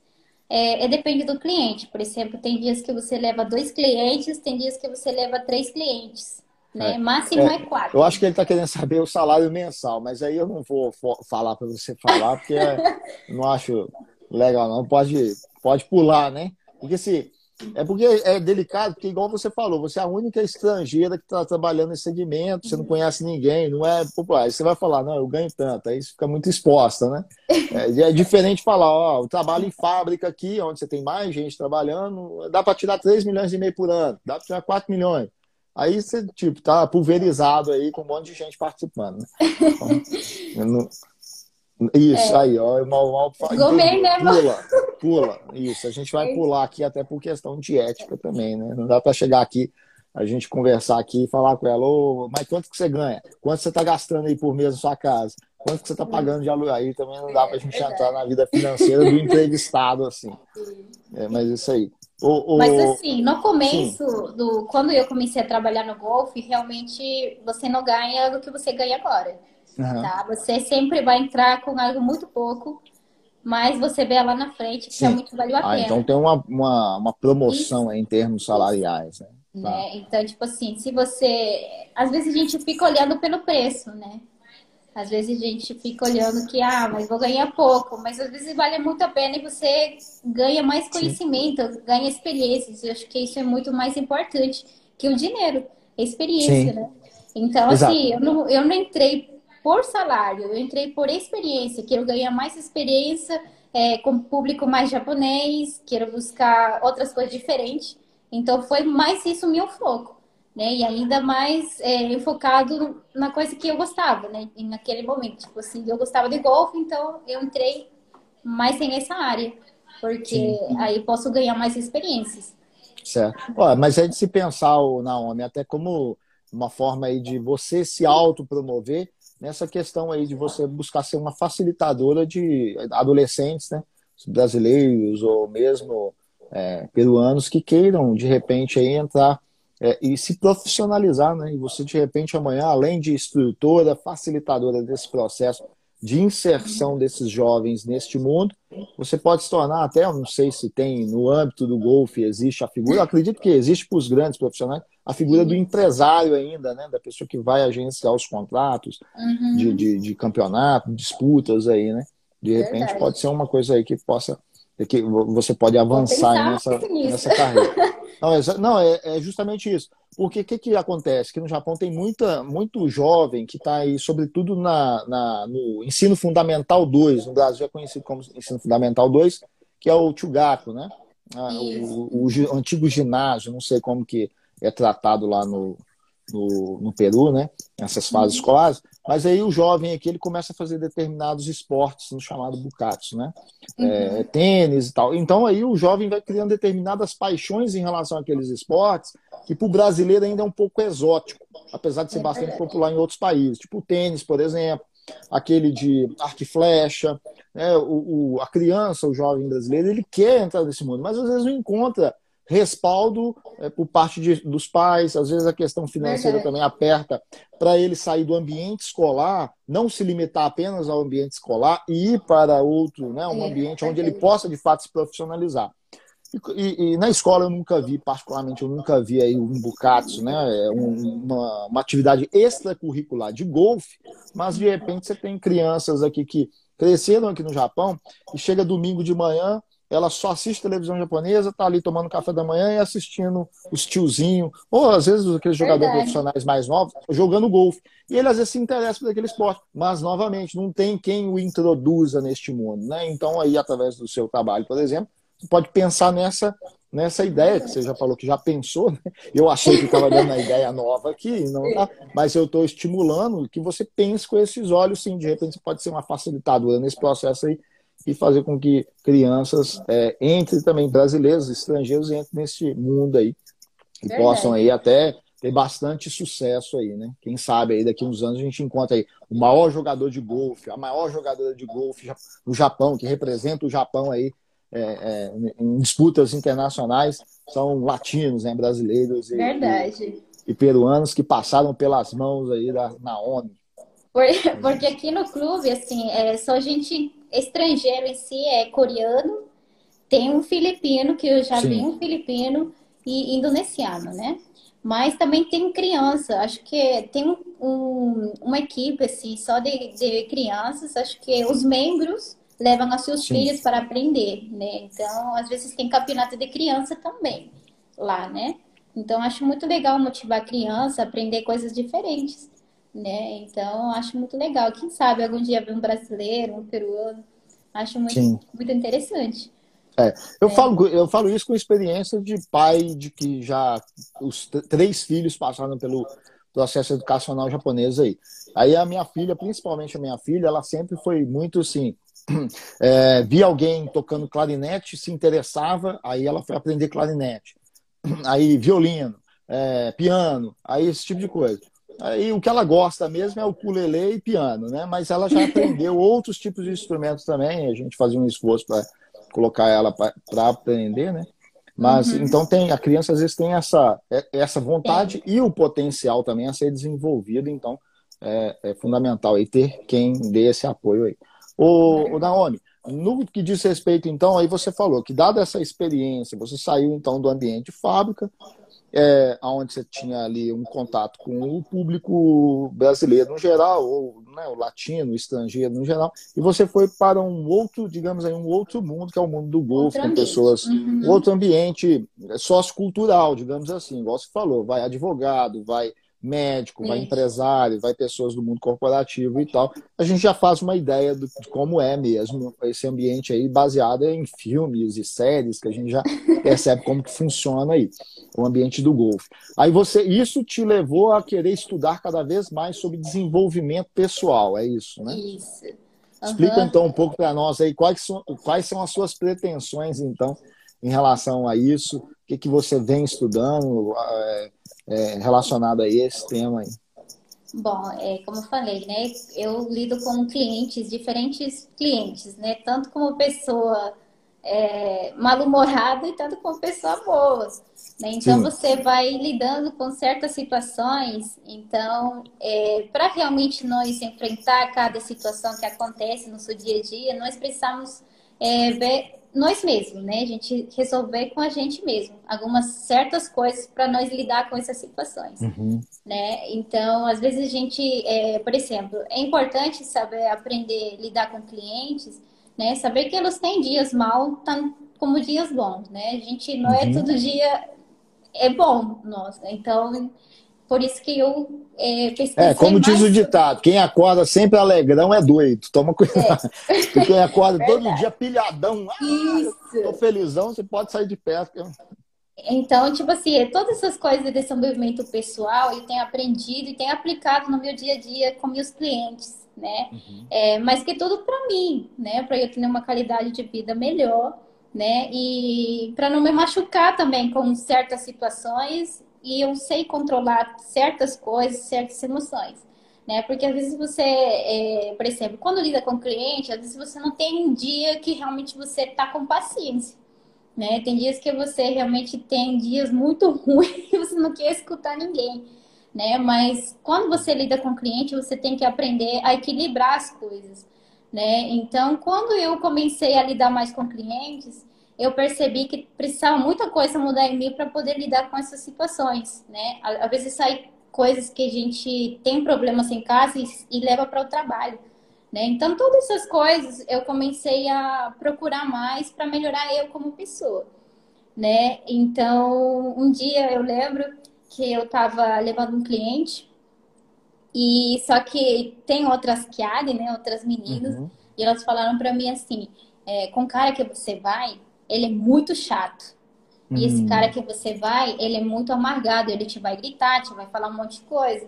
É, é depende do cliente. Por exemplo, tem dias que você leva dois clientes, tem dias que você leva três clientes, né? É. Máximo É, é, quatro. Eu acho que ele está querendo saber o salário mensal, mas aí eu não vou falar para você falar, porque é- não acho legal, não. Pode, pode pular, né? Porque se. É porque é delicado, porque igual você falou, você é a única estrangeira que está trabalhando nesse segmento, você não conhece ninguém, não é popular. Aí você vai falar, não, eu ganho tanto, aí você fica muito exposta, né? É, é diferente falar, ó, eu trabalho em fábrica aqui, onde você tem mais gente trabalhando, dá para tirar 3 milhões e meio por ano, dá para tirar 4 milhões. Aí você, tipo, tá pulverizado aí com um monte de gente participando, né? Então, não- Isso, aí, ó, mal, mal Gomei, né? Pula, pula. Isso, a gente vai pular aqui até por questão de ética também, né? Não dá para chegar aqui, a gente conversar aqui e falar com ela, ô, mas quanto que você ganha? Quanto você tá gastando aí por mês na sua casa? Quanto que você tá pagando de aluguel? Aí também não dá pra gente verdade. entrar na vida financeira do entrevistado, assim. É, mas isso aí. O, o... Mas assim, no começo, do, quando eu comecei a trabalhar no golfe, realmente você não ganha do que você ganha agora. Aham. Tá? Você sempre vai entrar com algo muito pouco, mas você vê lá na frente que Sim. realmente valeu a Ah, pena. então tem uma, uma, uma promoção em termos salariais, né? Tá. né? Então, tipo assim, se você. Às vezes a gente fica olhando pelo preço, né? Às vezes a gente fica olhando que, ah, mas vou ganhar pouco, mas às vezes vale muito a pena e você ganha mais conhecimento, Sim. ganha experiências. Eu acho que isso é muito mais importante que o dinheiro, a experiência, Sim. né? Então, Exato. assim, eu não, eu não entrei por salário, eu entrei por experiência, quero ganhar mais experiência é, com público mais japonês, quero buscar outras coisas diferentes. Então, foi mais isso o meu foco né? E ainda mais é, focado na coisa que eu gostava, né? E naquele momento, tipo assim, eu gostava de golfe, então eu entrei mais nessa área, porque Sim. aí posso ganhar mais experiências. Certo. Mas é de se pensar, Naomi, até como uma forma aí de você se autopromover nessa questão aí de você buscar ser uma facilitadora de adolescentes, né? Brasileiros ou mesmo é, peruanos que queiram, de repente, aí entrar é, e se profissionalizar, né? E você, de repente, amanhã, além de instrutora, facilitadora desse processo de inserção desses jovens neste mundo, você pode se tornar até, não sei se tem no âmbito do golfe, existe a figura, acredito que existe para os grandes profissionais, a figura do empresário ainda, né? Da pessoa que vai agenciar os contratos uhum. de, de, de, campeonato, disputas aí, né? De repente Verdade. pode ser uma coisa aí que possa que você pode avançar nessa, nessa carreira. Não, é, não é, é, justamente isso. Porque o que, que acontece? Que no Japão tem muita, muito jovem que está aí, sobretudo na, na, no ensino fundamental 2, no Brasil é conhecido como ensino fundamental 2, que é o Chugaku, né? Ah, o, o, o, antigo ginásio, não sei como que é tratado lá no, no, no Peru, né? Nessas fases uhum. escolares. Mas aí o jovem aqui ele começa a fazer determinados esportes no chamado bucatos, né? Uhum. É, tênis e tal. Então aí o jovem vai criando determinadas paixões em relação àqueles esportes que para o brasileiro ainda é um pouco exótico, apesar de ser é bastante popular em outros países, tipo o tênis, por exemplo, aquele de arco e flecha, né? o, o, a criança, o jovem brasileiro, ele quer entrar nesse mundo, mas às vezes não encontra respaldo é, por parte de, dos pais, às vezes a questão financeira também aperta para ele sair do ambiente escolar, não se limitar apenas ao ambiente escolar e ir para outro, né, um é, ambiente onde ele possa de fato se profissionalizar. E, e, e, na escola eu nunca vi, particularmente, eu nunca vi aí um bucatsu, né? É um, uma, uma atividade extracurricular de golfe, mas de repente você tem crianças aqui que cresceram aqui no Japão e chega domingo de manhã, ela só assiste televisão japonesa, tá ali tomando café da manhã e assistindo os tiozinhos, ou às vezes aqueles jogadores profissionais mais novos, jogando golfe. E ele às vezes se interessa por aquele esporte, mas novamente não tem quem o introduza neste mundo, né? Então aí através do seu trabalho, por exemplo, você pode pensar nessa nessa ideia que você já falou que já pensou, né? eu achei que estava dando uma ideia nova aqui, não tá, mas eu estou estimulando que você pense com esses olhos, sim, de repente você pode ser uma facilitadora nesse processo aí e fazer com que crianças é, entrem também, brasileiros, estrangeiros, entrem nesse mundo aí e Verdade. possam aí até ter bastante sucesso aí, né? Quem sabe aí daqui a uns anos a gente encontra aí o maior jogador de golfe, a maior jogadora de golfe no Japão, que representa o Japão aí é, é, em disputas internacionais, são latinos, né? Brasileiros e, e, e, peruanos que passaram pelas mãos aí da Naomi. Porque aqui no clube, assim, é só gente estrangeiro em si é coreano, tem um filipino, que eu já Sim. vi um filipino, e indonesiano, né? Mas também tem criança, acho que tem um, um, uma equipe assim, só de, de, crianças, acho que os membros levam os seus Sim. filhos para aprender, né? Então, às vezes tem campeonato de criança também lá, né? Então, acho muito legal motivar a criança a aprender coisas diferentes né? Então, acho muito legal. Quem sabe algum dia ver um brasileiro, um peruano. Acho muito, muito interessante. É, eu, é. Falo, eu falo isso com experiência de pai de que já os três filhos passaram pelo processo educacional japonês aí. Aí a minha filha, principalmente a minha filha, ela sempre foi muito assim, é, via alguém tocando clarinete, se interessava, aí ela foi aprender clarinete. Aí violino, é, piano, aí esse tipo de coisa. Aí o que ela gosta mesmo é o ukulele e piano, né? Mas ela já aprendeu outros tipos de instrumentos também. A gente fazia um esforço para colocar ela para aprender, né? Mas uhum. então tem a criança às vezes tem essa é, essa vontade e o potencial também a ser desenvolvido. Então é, é fundamental aí ter quem dê esse apoio aí. O, o Naomi, no que diz respeito então aí você falou que dada essa experiência você saiu então do ambiente de fábrica é, onde você tinha ali um contato com o público brasileiro no geral, ou né, o latino, o estrangeiro no geral, e você foi para um outro, digamos aí, um outro mundo, que é o mundo do golfe, com pessoas, uhum. um outro ambiente sociocultural, digamos assim, igual você falou, vai advogado, vai médico, vai empresário, vai pessoas do mundo corporativo e tal. A gente já faz uma ideia de como é mesmo esse ambiente aí, baseado em filmes e séries, que a gente já percebe como que funciona aí, o ambiente do golfe. Aí você, isso te levou a querer estudar cada vez mais sobre desenvolvimento pessoal, é isso, né? Isso. Uhum. Explica então um pouco para nós aí quais são, quais são as suas pretensões, então, em relação a isso, o que, que você vem estudando, é, é, relacionado a esse tema aí? Bom, é, como eu falei, né? Eu lido com clientes, diferentes clientes, né? Tanto como pessoa é, mal-humorada e tanto como pessoa boa. Né? Então Sim. você vai lidando com certas situações. Então, é, para realmente nós enfrentar cada situação que acontece no seu dia a dia, nós precisamos é, ver nós mesmos, né? A gente resolver com a gente mesmo algumas certas coisas para nós lidar com essas situações, uhum. né? Então, às vezes a gente, é, por exemplo, é importante saber aprender a lidar com clientes, né? Saber que eles têm dias mal, tanto como dias bons, né? A gente não é uhum. é todo dia é bom, nossa. Então, por isso que eu é, pesquisei. É, como diz o ditado, quem acorda sempre alegrão é doido. Toma cuidado. É. quem acorda todo dia pilhadão, ah, isso. tô felizão, você pode sair de perto. Então, tipo assim, é todas essas coisas de desenvolvimento pessoal eu tenho aprendido e tenho aplicado no meu dia a dia com meus clientes, né? Uhum. É, mas que tudo para mim, né? Para eu ter uma qualidade de vida melhor, né? E para não me machucar também com certas situações e eu sei controlar certas coisas, certas emoções. Né? Porque às vezes você, é, por exemplo, quando lida com cliente, às vezes você não tem um dia que realmente você está com paciência. Né? Tem dias que você realmente tem dias muito ruins e você não quer escutar ninguém. Né? Mas quando você lida com cliente, você tem que aprender a equilibrar as coisas. Né? Então, quando eu comecei a lidar mais com clientes, eu percebi que precisava muita coisa mudar em mim para poder lidar com essas situações, né? Às vezes sai coisas que a gente tem problemas em casa e, e leva para o trabalho, né? Então todas essas coisas eu comecei a procurar mais para melhorar eu como pessoa, né? Então um dia eu lembro que eu estava levando um cliente e só que tem outras Kiari, né? Outras meninas uhum. e elas falaram para mim assim, é, com cara que você vai ele é muito chato. E esse hum. cara que você vai, ele é muito amargado, ele te vai gritar, te vai falar um monte de coisa.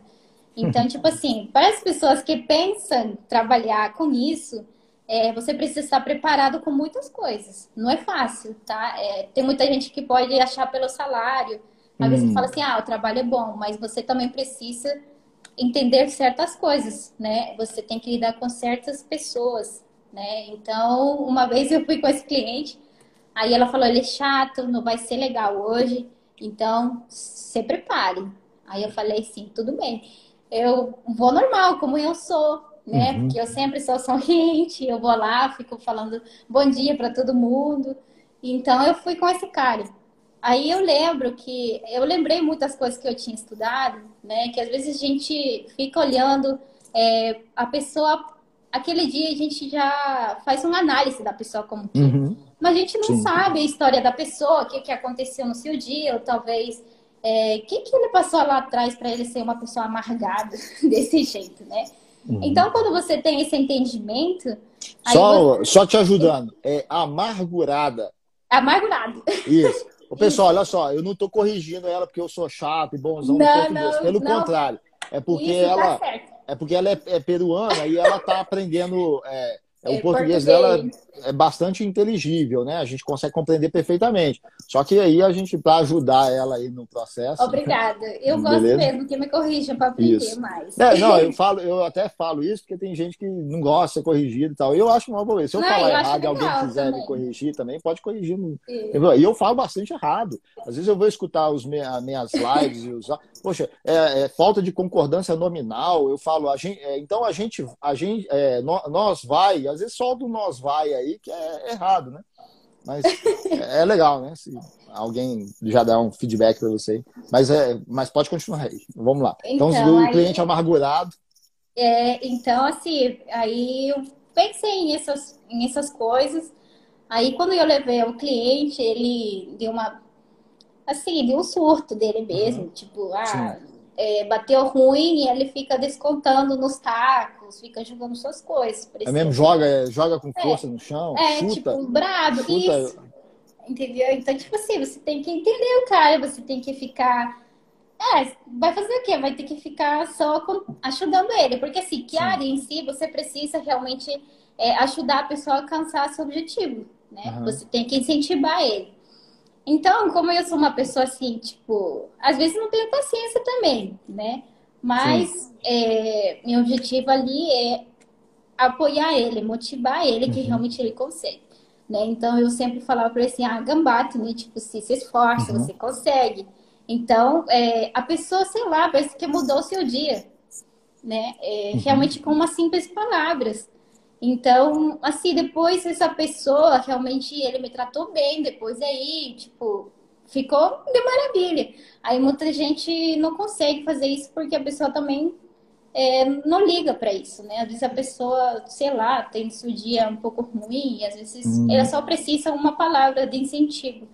Então, tipo assim, para as pessoas que pensam trabalhar com isso, é, você precisa estar preparado com muitas coisas. Não é fácil, tá? É, tem muita gente que pode achar pelo salário. Às hum. vezes fala assim, ah, o trabalho é bom, mas você também precisa entender certas coisas, né? Você tem que lidar com certas pessoas, né? Então, uma vez eu fui com esse cliente, Aí ela falou: ele é chato, não vai ser legal hoje, então se prepare. Aí eu falei: sim, tudo bem. Eu vou normal, como eu sou, né? Uhum. Porque eu sempre sou sorriente, eu vou lá, fico falando bom dia para todo mundo. Então eu fui com esse cara. Aí eu lembro que eu lembrei muitas coisas que eu tinha estudado, né? Que às vezes a gente fica olhando é, a pessoa, aquele dia a gente já faz uma análise da pessoa como que. Uhum. Mas a gente não Sim. sabe a história da pessoa, o que, que aconteceu no seu dia, ou talvez o é, que, que ele passou lá atrás para ele ser uma pessoa amargada desse jeito, né? Uhum. Então, quando você tem esse entendimento. Só, você... só te ajudando, é amargurada. Amargurado. Isso. O pessoal, olha só, eu não estou corrigindo ela porque eu sou chato e bonzão não, no português. Não, Pelo não. contrário. É porque Isso, ela. Tá é porque ela é, é, peruana e ela está aprendendo. É, é, o português, português dela é bastante inteligível, né? A gente consegue compreender perfeitamente. Só que aí a gente, para ajudar ela aí no processo. Obrigada. Eu gosto mesmo que me corrija para aprender isso. mais. É, não, eu falo, eu até falo isso porque tem gente que não gosta de ser corrigido e tal. Eu acho uma boa. Se eu não, falar eu errado e alguém quiser também. me corrigir também, pode corrigir. E eu falo bastante errado. Às vezes eu vou escutar os minhas lives e usar. Poxa, é, é, falta de concordância nominal. Eu falo, a gente, é, então a gente, a gente, é, nós vai, às vezes só do nós vai aí que é errado, né? Mas é, é legal, né? Se alguém já dá um feedback para você. Mas, é, mas pode continuar aí. Vamos lá. Então, então o aí, cliente amargurado. É, então, assim, aí eu pensei nessas, nessas coisas. Aí, quando eu levei o cliente, ele deu uma. Assim, deu um surto dele mesmo. Uhum. Tipo, ah, é, bateu ruim e ele fica descontando nos tacos, fica jogando suas coisas. É mesmo? Joga, joga com é. força é, no chão? É, chuta, tipo, brabo. Chuta. Isso. Entendeu? Então, tipo assim, você tem que entender o cara, você tem que ficar. É, vai fazer o quê? Vai ter que ficar só com... ajudando ele. Porque assim, que área em si você precisa realmente é, ajudar a pessoa a alcançar seu objetivo. Né? Uhum. Você tem que incentivar ele. Então, como eu sou uma pessoa assim, tipo, às vezes não tenho paciência também, né? Mas é, meu objetivo ali é apoiar ele, motivar ele, uhum. que realmente ele consegue. Né? Então eu sempre falava para ele assim, ah, gambate, né? Tipo, se, se esforça, uhum. você consegue. Então, é, a pessoa, sei lá, parece que mudou o seu dia, né? É, uhum. Realmente com umas simples palavras. Então, assim, depois essa pessoa, realmente, ele me tratou bem, depois aí, tipo, ficou de maravilha. Aí muita gente não consegue fazer isso porque a pessoa também é, não liga para isso, né? Às vezes a pessoa, sei lá, tem seu dia um pouco ruim, e às vezes hum. ela só precisa uma palavra de incentivo,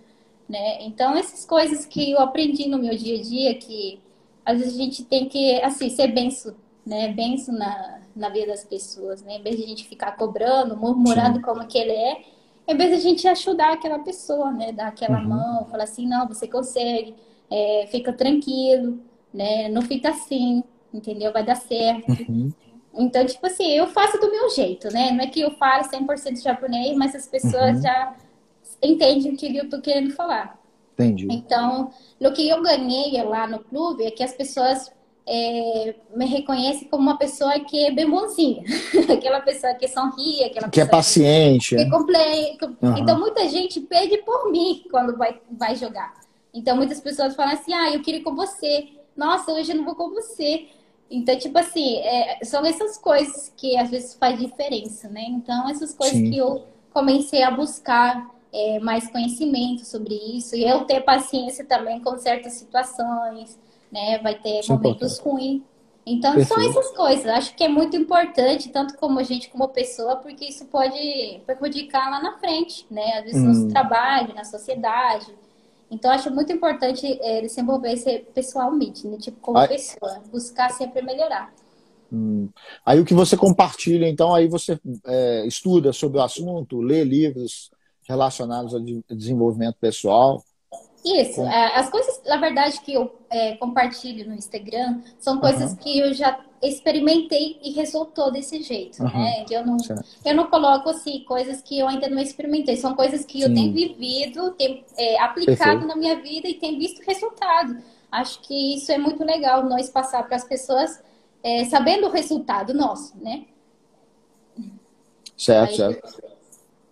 né? Então, essas coisas que eu aprendi no meu dia a dia, que às vezes a gente tem que, assim, ser benção, né? Benção na, na vida das pessoas, né? Em vez de a gente ficar cobrando, murmurando Sim. como que ele é, em vez de a gente ajudar aquela pessoa, né? Dar aquela uhum. mão, falar assim, não, você consegue, é, fica tranquilo, né? Não fica assim, entendeu? Vai dar certo. Uhum. Então, tipo assim, eu faço do meu jeito, né? Não é que eu falo 100% japonês, mas as pessoas uhum. já entendem o que eu tô querendo falar. Entendi. Então, o que eu ganhei lá no clube é que as pessoas é, me reconhecem como uma pessoa que é bem bonzinha. aquela pessoa que sorri, aquela que é paciente. Que, que é. uhum. Então, muita gente pede por mim quando vai, vai jogar. Então, muitas pessoas falam assim, ah, eu queria ir com você. Nossa, hoje eu não vou com você. Então, tipo assim, é, são essas coisas que às vezes faz diferença, né? Então, essas coisas Sim. que eu comecei a buscar é, mais conhecimento sobre isso e eu ter paciência também com certas situações, né? Vai ter isso é momentos ruins. Então, Perfeito. são essas coisas. Acho que é muito importante, tanto como a gente, como pessoa, porque isso pode prejudicar lá na frente, né? Às vezes hum. no trabalho, na sociedade. Então, acho muito importante é, desenvolver pessoalmente, né? Tipo, como aí, pessoa, buscar sempre melhorar. Hum. Aí o que você compartilha, então, aí você é, estuda sobre o assunto, lê livros relacionados ao desenvolvimento pessoal. Isso, é, as coisas, na verdade, que eu é, compartilho no Instagram são coisas uhum. que eu já experimentei e resultou desse jeito, uhum. né? Eu não, eu não coloco assim coisas que eu ainda não experimentei, são coisas que Sim. eu tenho vivido, tenho é, aplicado Perfeito. na minha vida e tenho visto resultado. Acho que isso é muito legal nós passar para as pessoas é, sabendo o resultado nosso, né? Certo, Aí, certo.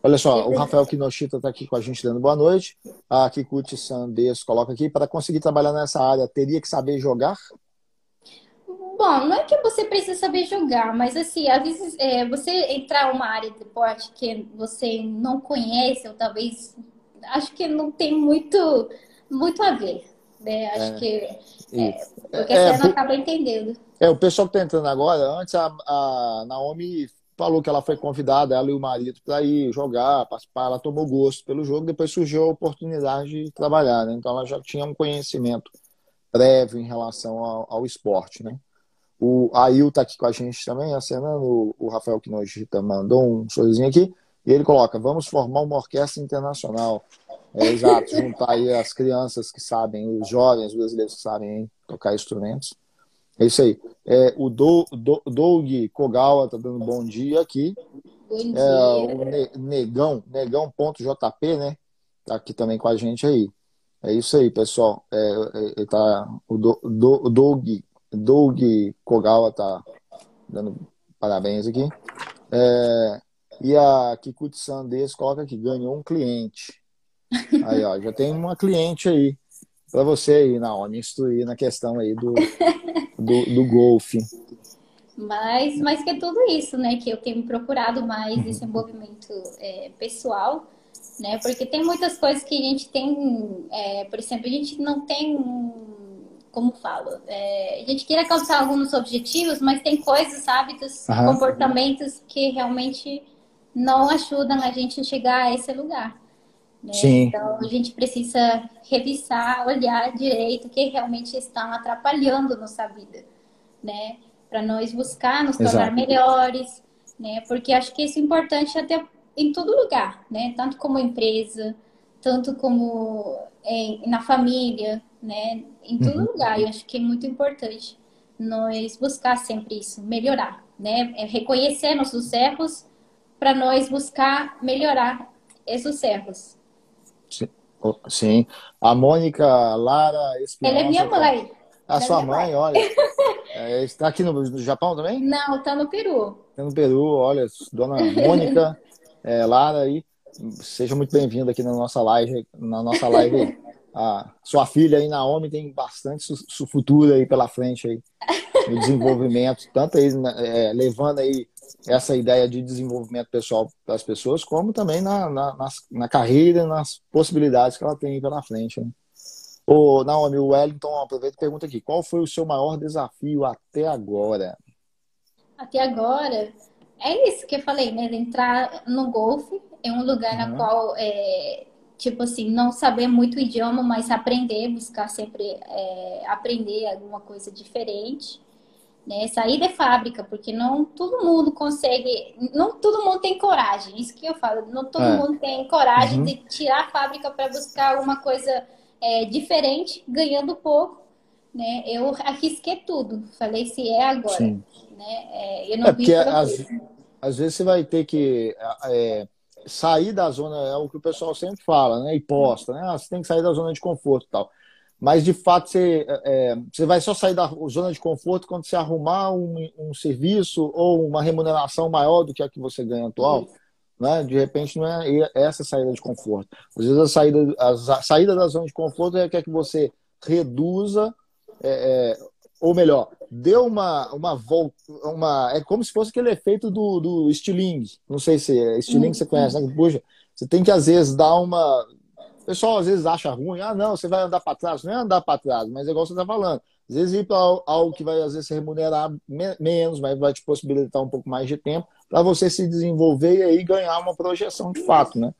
Olha só, o Rafael Kinoshita está aqui com a gente dando boa noite. A Kikuchi Sandes coloca aqui, para conseguir trabalhar nessa área, teria que saber jogar? Bom, não é que você precisa saber jogar, mas assim, às vezes é, você entrar uma área de esporte que você não conhece, ou talvez acho que não tem muito, muito a ver. Né? Acho é, que. É, porque é, você não acaba entendendo. É, o pessoal que está entrando agora, antes a, a Naomi falou que ela foi convidada, ela e o marido, para ir jogar, participar. Ela tomou gosto pelo jogo, depois surgiu a oportunidade de trabalhar. Né? Então ela já tinha um conhecimento prévio em relação ao, ao esporte. Né? O Ail está aqui com a gente também, acenando. O, o Rafael Quinogita mandou um sorrisinho aqui. E ele coloca: vamos formar uma orquestra internacional. É exato, juntar aí as crianças que sabem, os jovens brasileiros que sabem tocar instrumentos. É isso aí. É, o Do, Do, Doug Kogawa tá dando bom dia aqui. Bom dia. É, o Negão, Negão.jp, né? Tá aqui também com a gente aí. É isso aí, pessoal. É, é, tá, o Do, Do, Doug Doug Kogawa tá dando parabéns aqui. É, e a Kikuchi Sandes coloca aqui, ganhou um cliente. Aí, ó, já tem uma cliente aí para você aí, Naomi, instruir na questão aí do, do, do golfe. Mas, mas que é tudo isso, né? Que eu tenho procurado mais uhum. desenvolvimento é, pessoal né? Porque tem muitas coisas que a gente tem, é, por exemplo, a gente não tem, como falo, é, a gente quer alcançar alguns objetivos, mas tem coisas, hábitos, uhum. comportamentos que realmente não ajudam a gente a chegar a esse lugar. Né? Então a gente precisa revisar, olhar direito o que realmente está atrapalhando nossa vida, né? Para nós buscar nos tornar Exato. melhores, né? Porque acho que isso é importante até em todo lugar, né? Tanto como empresa, tanto como em, na família, né? Em todo uhum. lugar. Eu acho que é muito importante nós buscar sempre isso, melhorar, né? É reconhecer nossos erros para nós buscar melhorar esses erros. Sim. Sim. A Mônica Lara Espinosa. Ela é minha mãe. A sua mãe, mãe, olha. É, está aqui no, no, Japão também? Não, está no Peru. Está no Peru, olha, dona Mônica é, Lara aí, seja muito bem-vinda aqui na nossa live, na nossa live. A sua filha aí, Naomi, tem bastante su, su futuro aí pela frente aí, no desenvolvimento, tanto aí né, é, levando aí essa ideia de desenvolvimento pessoal para as pessoas, como também na, na, na, na carreira, nas possibilidades que ela tem pela frente. Né? Ô, Naomi, o Wellington aproveita e pergunta aqui: qual foi o seu maior desafio até agora? Até agora, é isso que eu falei, né? Entrar no golfe é um lugar uhum. na qual, é, tipo assim, não saber muito o idioma, mas aprender, buscar sempre é, aprender alguma coisa diferente. Né? Sair da fábrica, porque não todo mundo consegue, não todo mundo tem coragem, isso que eu falo, não todo é. mundo tem coragem uhum. de tirar a fábrica para buscar alguma coisa é, diferente, ganhando pouco. Né? Eu arrisquei tudo, falei se é agora. Sim. Né? É, eu não é porque às, às, vezes você vai ter que é, sair da zona, é o que o pessoal sempre fala, né? E posta, né? Ah, você tem que sair da zona de conforto e tal. Mas de fato você, é, você vai só sair da zona de conforto quando você arrumar um, um serviço ou uma remuneração maior do que a que você ganha atual. Né? De repente não é essa saída de conforto. Às vezes a saída, a saída da zona de conforto é que, é que você reduza é, é, ou melhor, deu uma, uma volta, uma, é como se fosse aquele efeito do, do estiling. Não sei se é estiling que você conhece, né? Puxa, você tem que às vezes dar uma. O pessoal às vezes acha ruim, ah, não, você vai andar para trás. Não é andar para trás, mas é igual você está falando. Às vezes ir para algo que vai às vezes remunerar menos, mas vai te possibilitar um pouco mais de tempo para você se desenvolver e aí ganhar uma projeção de fato, né?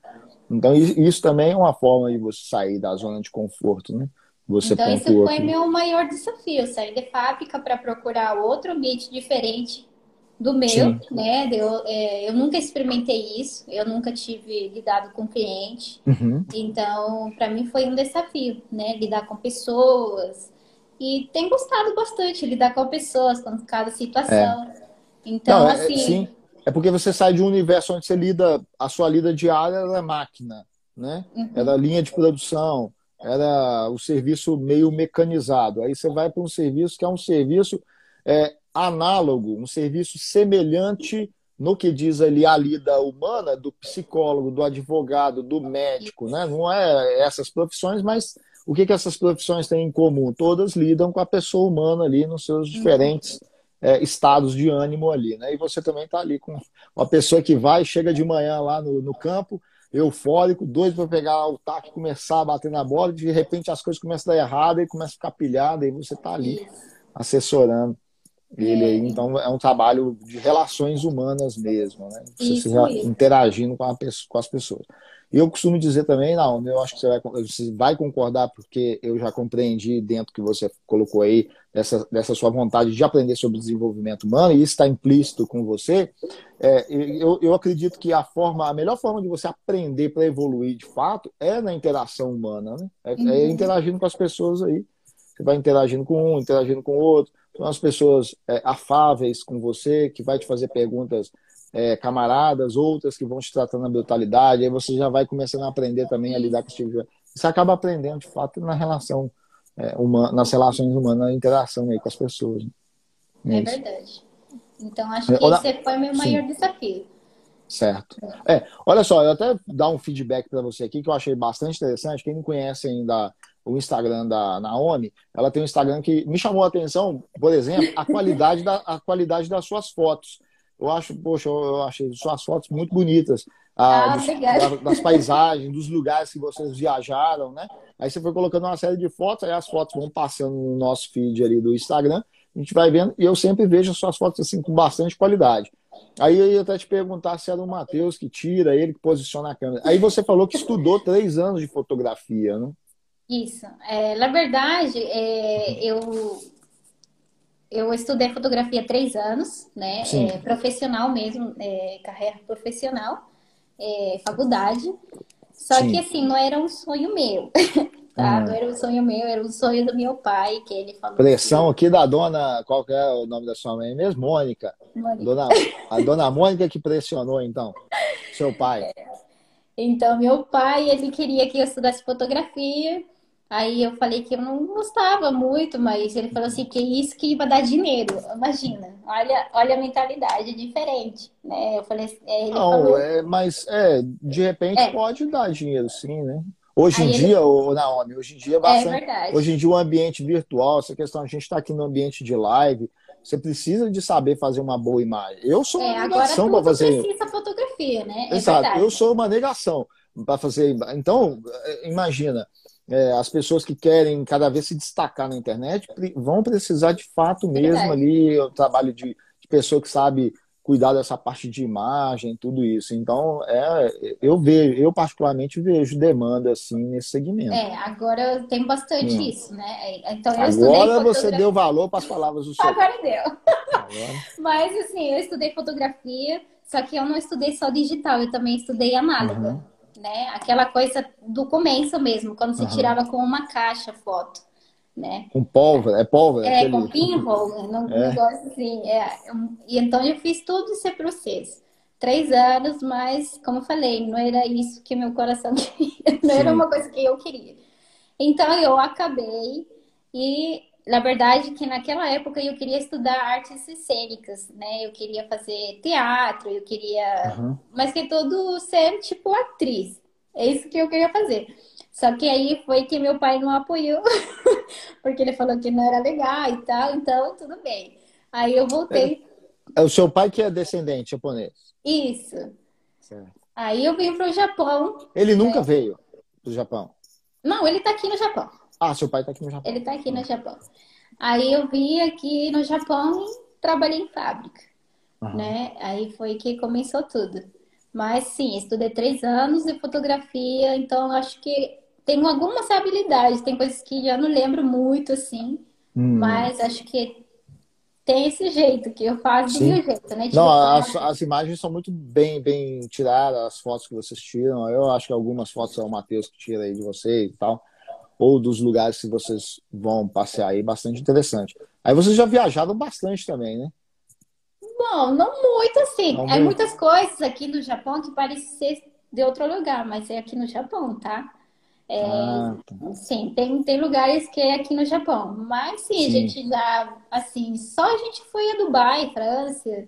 Então isso também é uma forma de você sair da zona de conforto, né? Você então, esse foi aqui. meu maior desafio, sair de fábrica para procurar outro ambiente diferente do meu, Sim. né? Eu, é, eu nunca experimentei isso, eu nunca tive lidado com cliente. Uhum. Então, para mim foi um desafio, né? Lidar com pessoas. E tem gostado bastante lidar com pessoas, com cada situação. É. Então, Não, é, assim. Sim. É porque você sai de um universo onde você lida, a sua lida diária é máquina, né? Uhum. Era linha de produção, era o serviço meio mecanizado. Aí você vai para um serviço que é um serviço é, análogo, um serviço semelhante no que diz ali a lida humana do psicólogo, do advogado, do médico, né? Não é essas profissões, mas o que, que essas profissões têm em comum? Todas lidam com a pessoa humana ali nos seus diferentes é, estados de ânimo ali, né? E você também está ali com uma pessoa que vai, chega de manhã lá no, no campo, eufórico, doido para pegar o taco e começar a bater na bola, e de repente as coisas começam a dar errado e começa a ficar pilhada, e você está ali assessorando ele aí. Então é um trabalho de relações humanas mesmo, né? Você isso, se interagindo com, com as pessoas. E eu costumo dizer também, não, eu acho que você vai, você vai concordar, porque eu já compreendi dentro que você colocou aí, dessa, dessa sua vontade de aprender sobre desenvolvimento humano, e isso está implícito com você. É, eu, eu acredito que a forma, a melhor forma de você aprender para evoluir de fato é na interação humana, né? É, é uhum. é, interagindo com as pessoas aí. Você vai interagindo com um, interagindo com o outro. São as pessoas é, afáveis com você, que vai te fazer perguntas é, camaradas, outras que vão te tratando na brutalidade, aí você já vai começando a aprender também a lidar com esse tipo de... Você acaba aprendendo, de fato, na relação é, humana, nas relações humanas, na interação aí com as pessoas. Né? É, verdade. Então, acho que Olha... esse foi o meu maior Sim. desafio. Certo. É, olha só, eu até dar um feedback para você aqui que eu achei bastante interessante. Quem não conhece ainda o Instagram da Naomi, ela tem um Instagram que me chamou a atenção, por exemplo, a qualidade, da, a qualidade das suas fotos. Eu acho, poxa, eu achei suas fotos muito bonitas. Ah, ah, dos, da, das paisagens, dos lugares que vocês viajaram, né? Aí você foi colocando uma série de fotos, aí as fotos vão passando no nosso feed ali do Instagram, a gente vai vendo, e eu sempre vejo as suas fotos assim com bastante qualidade. Aí eu ia até te perguntar se era o Matheus que tira, ele que posiciona a câmera. Aí você falou que estudou três anos de fotografia, né? Isso. É, na verdade, é, eu eu estudei fotografia três anos, né? É, profissional mesmo, é, carreira profissional, é, faculdade. Só Sim. que assim, não era um sonho meu. tá? Hum. Não era um sonho meu, era um sonho do meu pai, que ele falou. Pressão aqui da dona. Qual que é o nome da sua mãe mesmo? Mônica. Mônica. Dona, a dona Mônica que pressionou, então. Seu pai. É. Então, meu pai, ele queria que eu estudasse fotografia. Aí eu falei que eu não gostava muito, mas ele falou assim que isso que vai dar dinheiro. Imagina, olha, olha a mentalidade diferente, né? Eu falei, é, não, falou... é, mas é, de repente é. pode dar dinheiro, sim, né? Hoje Aí em dia, ele... Naomi, hoje em dia é bastante. É. Hoje em dia o ambiente virtual, essa questão, a gente está aqui no ambiente de live, você precisa de saber fazer uma boa imagem. Eu sou uma é, negação para fazer. Precisa fotografia, né? É Exato. Eu sou uma negação para fazer. Então, imagina é, as pessoas que querem cada vez se destacar na internet vão precisar de fato mesmo ali o trabalho de, de, pessoa que sabe cuidar dessa parte de imagem, tudo isso. Então, é, eu vejo, eu particularmente vejo demanda assim nesse segmento. É, agora tem bastante hum. isso, né? É, então eu agora você deu valor para as palavras do seu. Agora deu. Agora. Mas assim, eu estudei fotografia, só que eu não estudei só digital, eu também estudei análoga. Uhum né? Aquela coisa do começo mesmo, quando se uhum. tirava com uma caixa foto, né? Com pólvora, é pólvora? É, aquele... com pinhole, não é. negócio assim. É. E então eu fiz todo esse processo. Três anos, mas, como eu falei, não era isso que meu coração queria, não Sim. era uma coisa que eu queria. Então eu acabei e na verdade, que naquela época eu queria estudar artes cênicas, né? Eu queria fazer teatro, eu queria. Uhum. Mas que todo ser tipo atriz. É isso que eu queria fazer. Só que aí foi que meu pai não apoiou, porque ele falou que não era legal e tal, então tudo bem. Aí eu voltei. É, é o seu pai que é descendente japonês? Isso. Certo. Aí eu vim para o Japão. Ele nunca é. veio do Japão? Não, ele está aqui no Japão. Ah, seu pai está aqui no Japão. Ele está aqui no Japão. Aí eu vim aqui no Japão e trabalhei em fábrica, uhum. né? Aí foi que começou tudo. Mas sim, estudei três anos de fotografia, então acho que tenho algumas habilidades, tem coisas que já não lembro muito, assim, hum. mas acho que tem esse jeito que eu faço Sim. do jeito, né? Não, as, as, imagens são muito bem, bem tiradas, as fotos que vocês tiram. Eu acho que algumas fotos é o Matheus que tira aí de vocês e tal ou dos lugares que vocês vão passear aí, bastante interessante. Aí vocês já viajaram bastante também, né? Bom, não muito assim. Não é muito. muitas coisas aqui no Japão que parecem ser de outro lugar, mas é aqui no Japão, tá? É, ah, tá. Sim, tem, tem lugares que é aqui no Japão. Mas sim, sim, a gente já, assim, só a gente foi a Dubai, França.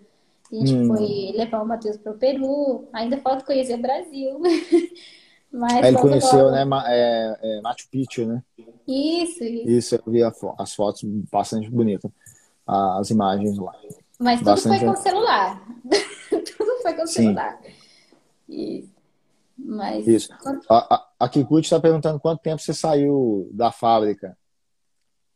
A gente hum. foi levar o Matheus para o Peru. Ainda falta conhecer o Brasil. Mas ele conheceu, né, é, é, Machu Picchu, né? Isso, isso. Isso, eu vi as fotos bastante bonitas, as imagens lá. Mas tudo bastante... foi com celular. tudo foi com Sim. celular. Isso. Mas... Isso. A, a, a Kikuchi está perguntando quanto tempo você saiu da fábrica.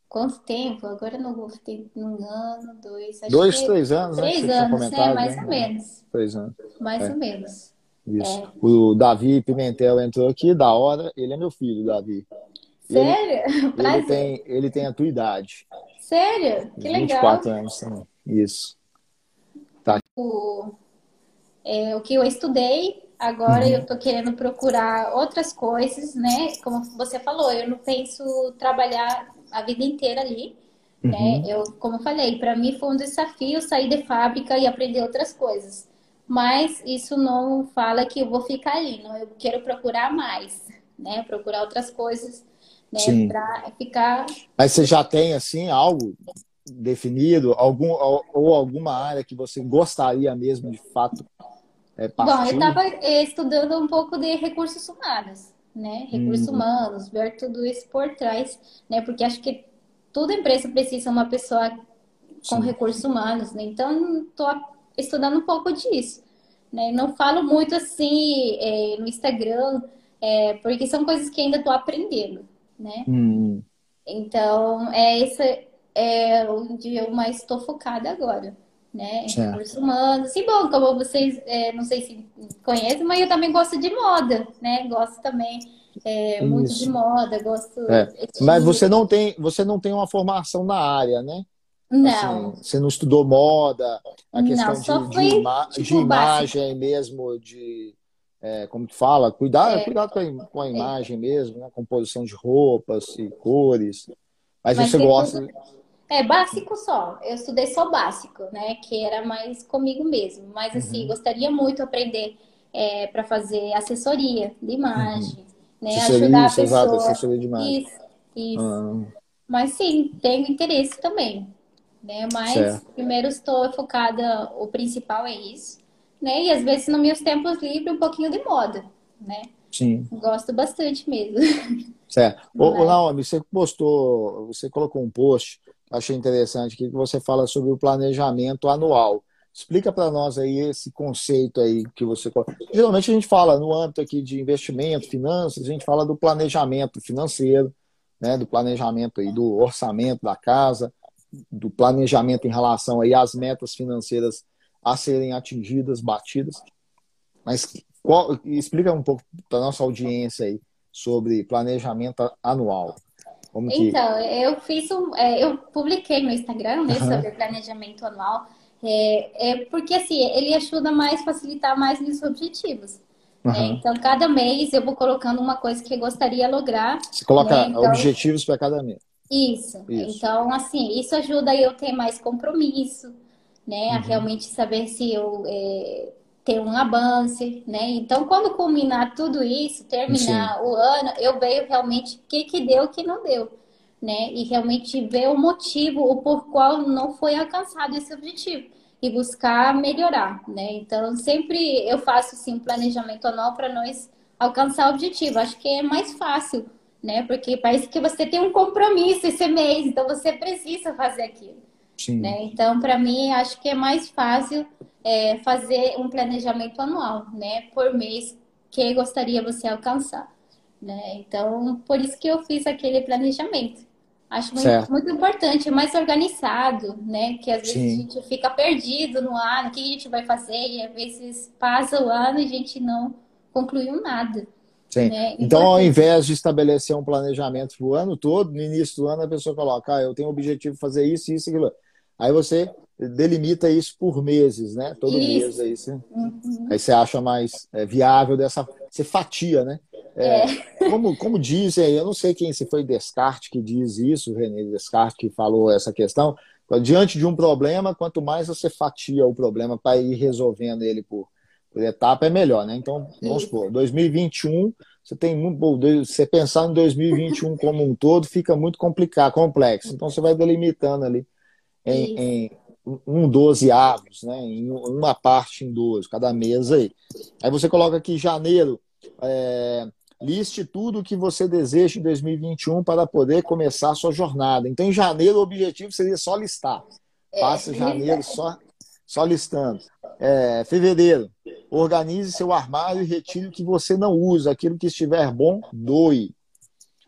Quanto tempo? Agora não vou ter um ano, dois. dois, três anos, né? Três anos, né? Mais né? ou menos. Três anos. Mais é. ou menos. Isso. É. O Davi Pimentel entrou aqui, da hora. Ele é meu filho, Davi. Sério? Ele, ele tem, ele tem a tua idade. Sério? Que 24 legal. 24 anos também. Isso. Tá. O, é, o que eu estudei, agora uhum. eu tô querendo procurar outras coisas, né? Como você falou, eu não penso trabalhar a vida inteira ali. Né? Uhum. Né? Eu, como eu falei, para mim foi um desafio sair de fábrica e aprender outras coisas mas isso não fala que eu vou ficar ali, não. Eu quero procurar mais, né? Procurar outras coisas, né? Para ficar. Mas você já tem assim algo definido, algum ou, ou alguma área que você gostaria mesmo de fato é, Bom, eu estava eh, estudando um pouco de recursos humanos, né? Recursos uhum. humanos, ver tudo isso por trás, né? Porque acho que toda empresa precisa de uma pessoa com Sim. recursos humanos, né? Então, estou estudando um pouco disso. Né? Não falo muito assim é, no Instagram, é, porque são coisas que ainda estou aprendendo, né? Hum. Então, é esse é onde eu mais estou focada agora, né? Em recursos humanos. E bom, como vocês, é, não sei se conhecem, mas eu também gosto de moda, né? Gosto também é, muito Isso. de moda, gosto É. Mas você não tem, você não tem uma formação na área, né? Não, Assim, você não estudou moda, a Não, questão só de, de, ima- tipo, de imagem mesmo, de é, como que fala, cuidar, É. cuidado com a, com a imagem mesmo, né? Composição de roupas e cores. Mas, Mas você gosta. tudo- É básico só. Eu estudei só básico, né? Que era mais comigo mesmo. Mas assim, Uhum. gostaria muito de aprender para fazer assessoria de imagem, né? Uhum. Assessoria, Ajudar a isso, exato, pessoa. assessoria de imagem. Isso, isso. Ah, Mas sim, tenho interesse também, né? Mas Certo. primeiro estou focada, o principal é isso, né? E às vezes nos meus tempos livres um pouquinho de moda, né? sim, Gosto bastante mesmo. certo. Mas- ô, Naomi, você postou, você colocou um post, achei interessante que você fala sobre o planejamento anual. Explica para nós aí esse conceito aí que você. Geralmente a gente fala no âmbito aqui de investimento, finanças, a gente fala do planejamento financeiro, né, do planejamento aí do orçamento da casa, do planejamento em relação aí às metas financeiras a serem atingidas, batidas. Mas qual- explica um pouco para nossa audiência aí sobre planejamento anual. Como que Então, eu fiz um, é, eu publiquei no Instagram, né, Aham. sobre planejamento anual, é, é porque assim, ele ajuda mais, facilitar mais meus objetivos. né? Aham. Então, cada mês eu vou colocando uma coisa que eu gostaria de lograr. você coloca né, então- objetivos para cada mês. Isso. Isso. Então, assim, isso ajuda eu ter mais compromisso, né? A Uhum. realmente saber se eu é, tenho um avanço, né? Então, quando culminar tudo isso, terminar o ano, eu vejo realmente o que que deu, o que não deu, né? E realmente ver o motivo, o por qual não foi alcançado esse objetivo e buscar melhorar, né? Então, sempre eu faço assim um planejamento anual para nós alcançar o objetivo. Acho que é mais fácil, né? Porque parece que você tem um compromisso esse mês, então você precisa fazer aquilo, Sim. né? Então, para mim, acho que é mais fácil é, fazer um planejamento anual, né? Por mês que gostaria você alcançar, né? Então, por isso que eu fiz aquele planejamento. Acho muito, muito importante, mais organizado, né? Que às vezes Sim. a gente fica perdido no ano, o que a gente vai fazer, e às vezes passa o ano e a gente não concluiu nada. Sim. né? Então, ao Importante. invés de estabelecer um planejamento para o ano todo, no início do ano a pessoa coloca, ah, eu tenho o objetivo de fazer isso, isso, aquilo. Aí você delimita isso por meses, né? Todo Isso. mês aí você, Uhum. aí você acha mais é, viável dessa, você fatia, né? É, Como, como dizem, aí, eu não sei quem se foi Descartes que diz isso, René Descartes que falou essa questão. Diante de um problema, quanto mais você fatia o problema para ir resolvendo ele por etapa, é melhor, né? Então, vamos supor, 2021, você tem muito, você pensar em 2021 como um todo fica muito complicado, complexo. Então, você vai delimitando ali em, em um 12 avos, né? Em uma parte em 12, cada mês aí. Aí você coloca aqui janeiro, é, liste tudo o que você deseja em 2021 para poder começar a sua jornada. Então, em janeiro, o objetivo seria só listar. Passa janeiro só, só listando. É, fevereiro, organize seu armário e retire o que você não usa. Aquilo que estiver bom, doe.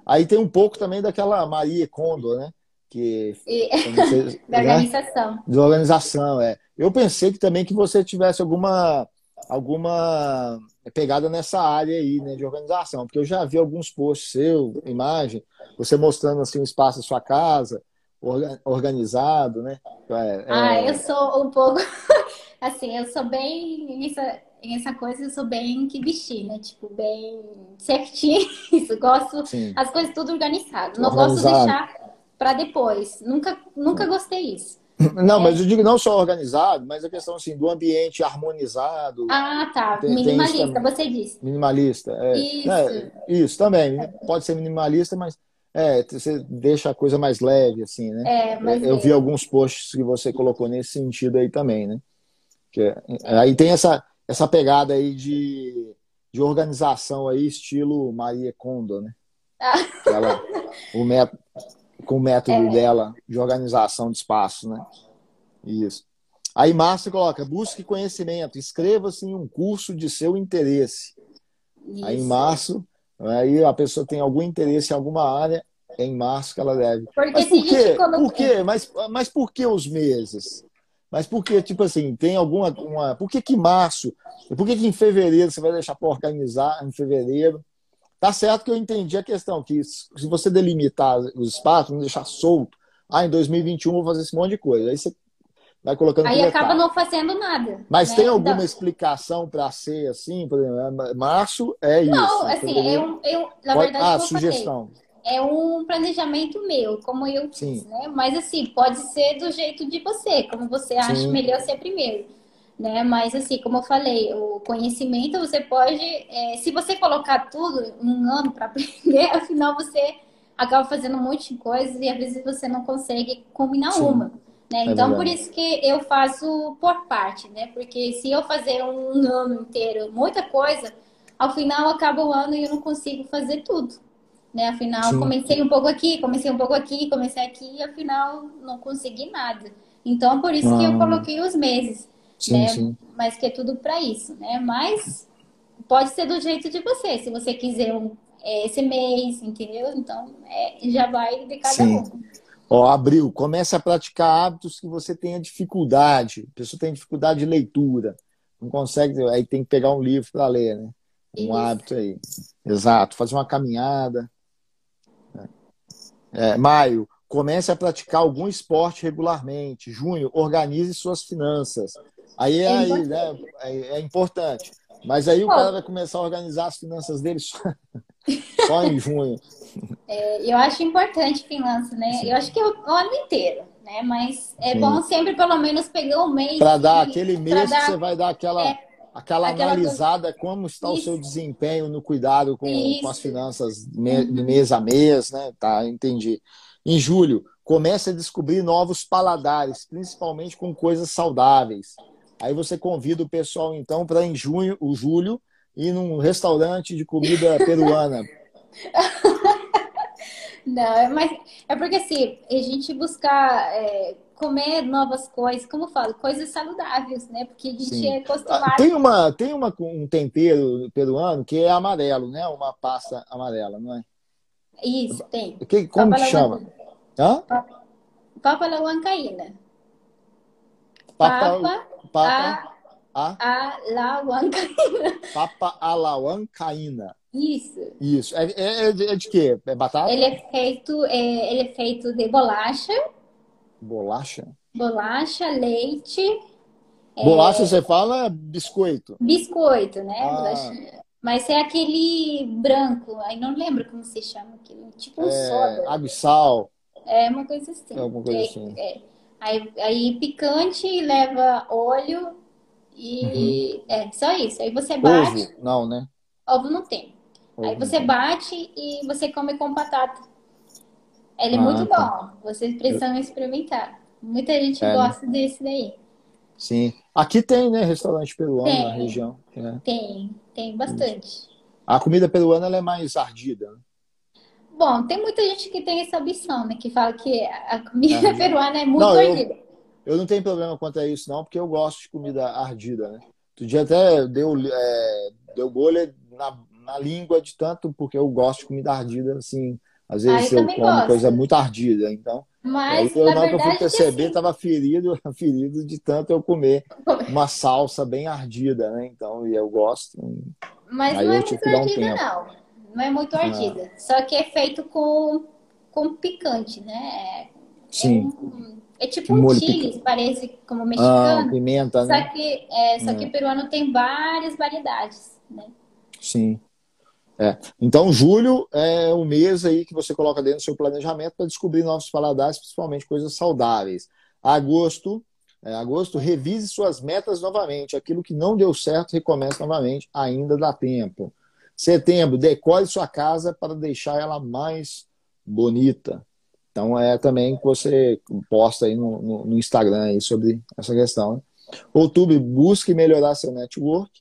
Aí tem um pouco também daquela Maria Kondo, né? Que, E, você- da né? organização. de organização, é. Eu pensei que também que você tivesse alguma alguma pegada nessa área aí, né, de organização, porque eu já vi alguns posts seu, imagem, você mostrando assim o espaço da sua casa, organizado, né? É, é, Ah, eu sou um pouco assim, eu sou bem nessa, nessa coisa, eu sou bem que vestir, né? Tipo, bem certinho. Isso, gosto sim. as coisas tudo organizado. Não gosto de Organizado. deixar para depois. Nunca, nunca gostei isso. Não, mas eu digo não só organizado, mas a questão assim do ambiente harmonizado, Ah, tá. Tem- tem Minimalista, também. você disse. minimalista. é. Isso. É, isso também. Pode ser minimalista, mas é, você deixa a coisa mais leve, assim, né? É, mas Eu é. vi alguns posts que você colocou nesse sentido aí também, né? Que é- aí tem essa, essa pegada aí de, de organização aí, estilo Maria Kondo, né? Ah. Ela, o método, com o método É. dela de organização de espaço, né? Isso. Aí Márcio coloca, busque conhecimento, inscreva-se em um curso de seu interesse. Isso. Aí em março, aí a pessoa tem algum interesse em alguma área, é em março que ela deve. Porque mas por quê? Por quê? Mas, mas por que os meses? Mas por que, tipo assim, tem alguma. Uma... Por que, que março? Por que, que em fevereiro você vai deixar para organizar em fevereiro? Tá certo que eu entendi a questão, que se você delimitar os espaços, não deixar solto, ah, em 2021 vou fazer esse monte de coisa. Aí você vai colocando. Aí acaba não fazendo nada. Mas né? tem alguma então... explicação para ser assim? Por exemplo, é, março é isso. Não, assim, eu, eu, na Pode... verdade, ah, sugestão. É um planejamento meu, como eu fiz, né? Mas assim, pode ser do jeito de você, como você acha Sim. melhor ser primeiro. Né? Mas assim, como eu falei, o conhecimento você pode, é, se você colocar tudo um ano para aprender, afinal você acaba fazendo um monte de coisas e às vezes você não consegue combinar Sim. uma. Né? É então, verdade. por isso que eu faço por parte, né? Porque se eu fazer um ano inteiro muita coisa, ao final acaba o ano e eu não consigo fazer tudo né? Afinal, sim. comecei um pouco aqui, comecei um pouco aqui, comecei aqui e afinal não consegui nada. Então, por isso ah. que eu ah. coloquei os meses, sim, né? Sim. Mas que é tudo para isso, né? Mas pode ser do jeito de você, se você quiser um, é, esse mês, entendeu? Então, é, já vai de cada um. Ó, abril, comece a praticar hábitos que você tenha dificuldade. A pessoa tem dificuldade de leitura, não consegue, aí tem que pegar um livro para ler, né? Um Isso. hábito aí. Exato, fazer uma caminhada. É, maio, comece a praticar algum esporte regularmente. Junho, organize suas finanças. Aí é, aí, né, é, é importante. Mas aí o cara vai começar a organizar as finanças dele só, em junho. É, eu acho importante finanças, né? Sim. Eu acho que é o ano inteiro, né? Mas é Sim. bom sempre pelo menos pegar um mês. Para dar aquele mês dar, que você vai dar aquela, é, aquela, aquela analisada como está Isso. o seu desempenho no cuidado com, com as finanças de uhum. mês a mês, né? Tá, entendi. Em julho, comece a descobrir novos paladares, principalmente com coisas saudáveis. Aí você convida o pessoal, então, para em junho, o julho, ir num restaurante de comida peruana. Não, é mas é porque assim, a gente buscar é, comer novas coisas, como eu falo, coisas saudáveis, né? Porque a gente Sim. é acostumado. Ah, tem uma, tem uma, um tempero peruano que é amarelo, né? Uma pasta amarela, não é? Isso, tem. Que, como Papa que chama? Hã? Papa la huancaína. Papa, Papa, Papa a, a la huancaína. Papa a la huancaína. Isso. Isso. É, é, é, de, é de quê? É batata? Ele é feito, é, ele é feito de bolacha Bolacha? Bolacha, leite. Bolacha, é... você fala biscoito? Biscoito, né? Ah. Mas é aquele branco, aí não lembro como se chama aquilo. Tipo um é, soda. Água e sal. É uma coisa assim. É alguma coisa assim. É. Aí, aí picante leva óleo e. Uhum. É, só isso. Aí você bate. Ovo? Não, né? Ovo não tem. Ovo aí você bate e você come com batata. Ele é ah, muito tá. bom. Vocês precisam experimentar. Muita gente é, né? gosta né? desse daí. Sim. Aqui tem, né? Restaurante peruano tem, na região. É. Tem, tem bastante. A comida peruana é mais ardida. Né? Bom, tem muita gente que tem essa ambição, né? Que fala que a comida é. peruana é muito não, ardida. Eu, eu, não tenho problema quanto a isso, não, porque eu gosto de comida ardida, né? Outro dia até deu, é, deu bolha na, na língua de tanto, porque eu gosto de comida ardida, assim, às vezes eu, como gosto. coisa muito ardida, então. Mas, eu, na, hora que eu fui perceber, estava assim... ferido, ferido de tanto eu comer uma salsa bem ardida, né? Então, e eu gosto. Mas não é muito ardida, um não. Não é muito ardida. Ah. Só que é feito com, com picante, né? Sim. É, é tipo um chile, parece como ah, mexicano. Ah, pimenta, né? Só que, é, só que hum. peruano tem várias variedades, né? Sim. É. Então, julho é o mês aí que você coloca dentro do seu planejamento para descobrir novos paladares, principalmente coisas saudáveis. Agosto, é, agosto, revise suas metas novamente. Aquilo que não deu certo, recomece novamente. Ainda dá tempo. Setembro, decore sua casa para deixar ela mais bonita. Então, é também que você posta aí no, no, no Instagram aí sobre essa questão. Né? Outubro, busque melhorar seu network.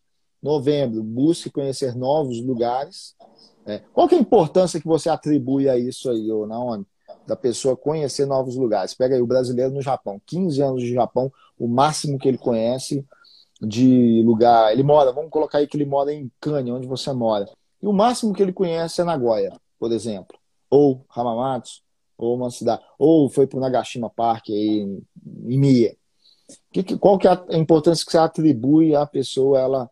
Novembro, busque conhecer novos lugares. É. Qual é a importância que você atribui a isso aí, ô Naomi? da pessoa conhecer novos lugares. Pega aí o brasileiro no Japão, 15 anos de Japão, o máximo que ele conhece de lugar. Ele mora, vamos colocar aí que ele mora em Kanye, onde você mora. E o máximo que ele conhece é Nagoya, por exemplo, ou Hamamatsu, ou uma cidade, ou foi para o Nagashima Park aí em Mie. Que, qual que é a importância que você atribui à pessoa ela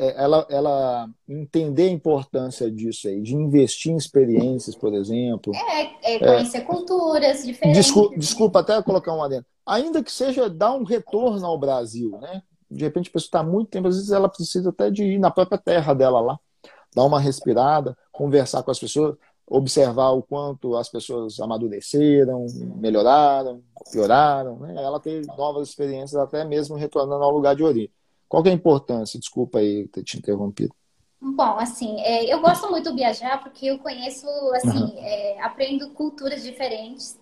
é, ela, ela entender a importância disso aí, de investir em experiências, por exemplo. É, é conhecer é, culturas diferentes. Desculpa, desculpa até colocar um adendo. Ainda que seja dar um retorno ao Brasil, né? De repente a pessoa está muito tempo, às vezes ela precisa até de ir na própria terra dela lá, dar uma respirada, conversar com as pessoas, observar o quanto as pessoas amadureceram, melhoraram, pioraram, né? Ela ter novas experiências, até mesmo retornando ao lugar de origem. Qual é a importância? Desculpa aí ter te interrompido. Bom, assim, é, eu gosto muito de viajar porque eu conheço, assim, uhum. é, aprendo culturas diferentes.